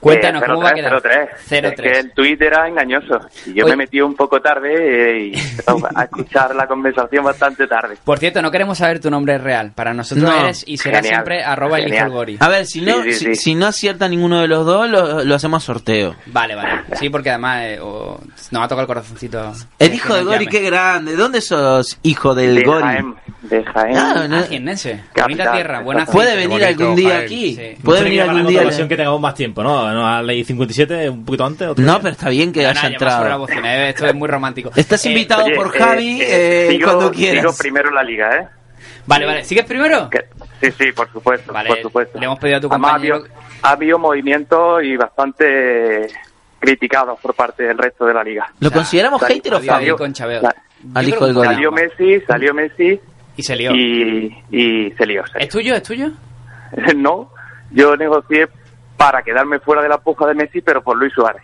Cuéntanos, Eh, ¿cómo va a quedar? 0-3. 0-3. Es que el tuit era engañoso. Y yo Oye. me metí un poco tarde eh, y *laughs* a escuchar la conversación bastante tarde. Por cierto, no queremos saber tu nombre real. Para nosotros No. eres y será Genial. siempre arroba el hijo gori. a ver, si no, Sí, sí, si, sí. si no acierta ninguno de los dos, lo, lo hacemos sorteo. Vale, vale. Sí, porque además eh, o- nos ha tocado el corazoncito. El hijo de Gori, qué grande. ¿Dónde sos, hijo del de Gori? Jaén. De Jaén. Ah, no- jiennense. Bonita tierra, buena. Puede venir bonito, algún día Jaén. aquí. Sí. Puede venir algún día. ocasión que tengamos más tiempo, ¿no? no a la ley 57, un poquito antes. otro No, día. pero está bien que No, haya sobre la entrado. bocina, eh, Esto es muy romántico. Estás Eh, invitado Oye, por eh, Javi eh, eh, sigo- cuando quieras. Sigo primero en la liga, ¿eh? Vale, vale. ¿Sigues primero? Que- sí, sí, por supuesto. Vale, por supuesto. le hemos pedido a tu Además, compañero- Ha habido, ha habido movimientos y bastante criticados por parte del resto de la liga. ¿Lo consideramos Salió- hater o Fabio? Salió. Messi, salió Messi Y se lió. y, y se lió. se ¿Es tuyo? ¿Es tuyo? *laughs* no, yo negocié para quedarme fuera de la puja de Messi, pero por Luis Suárez.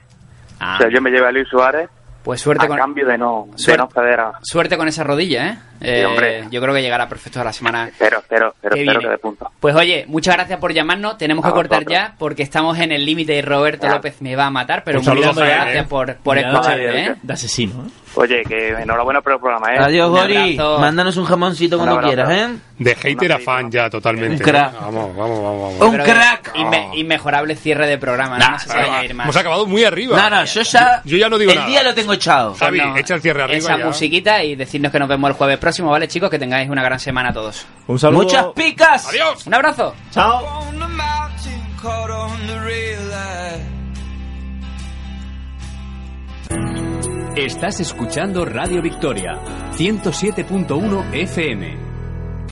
Ah, O sea, yo me llevé a Luis Suárez pues suerte a con, cambio de no, de Suerte. no suerte con esa rodilla, ¿eh? Eh, hombre. yo creo que llegará perfecto a la semana Cero, cero, cero, que que de punto. Pues oye, muchas gracias por llamarnos. Tenemos A que cortar vosotros. ya porque estamos en el límite y Roberto Ya. López me va a matar. Pero muchas gracias ¿eh? por, por ¿eh? De asesino, ¿eh? Oye, que enhorabuena por el programa, ¿eh? Adiós, Gori. Mándanos un jamoncito Un cuando quieras, ¿eh? De hater a fan ya, totalmente. Un crack. Vamos, vamos, vamos. vamos. Un crack. inme- inmejorable cierre de programa. No, No se vaya a ir más. Hemos acabado muy arriba. No, no, yo ya. Yo ya no digo el nada. día lo tengo echado. Javi, Bueno, echa el cierre arriba Esa ya. musiquita y decirnos que nos vemos el jueves próximo, ¿vale, chicos? Que tengáis una gran semana a todos. Un saludo. Muchas picas. Adiós. Un abrazo. Chao. Estás escuchando Radio Victoria, 107.1 FM.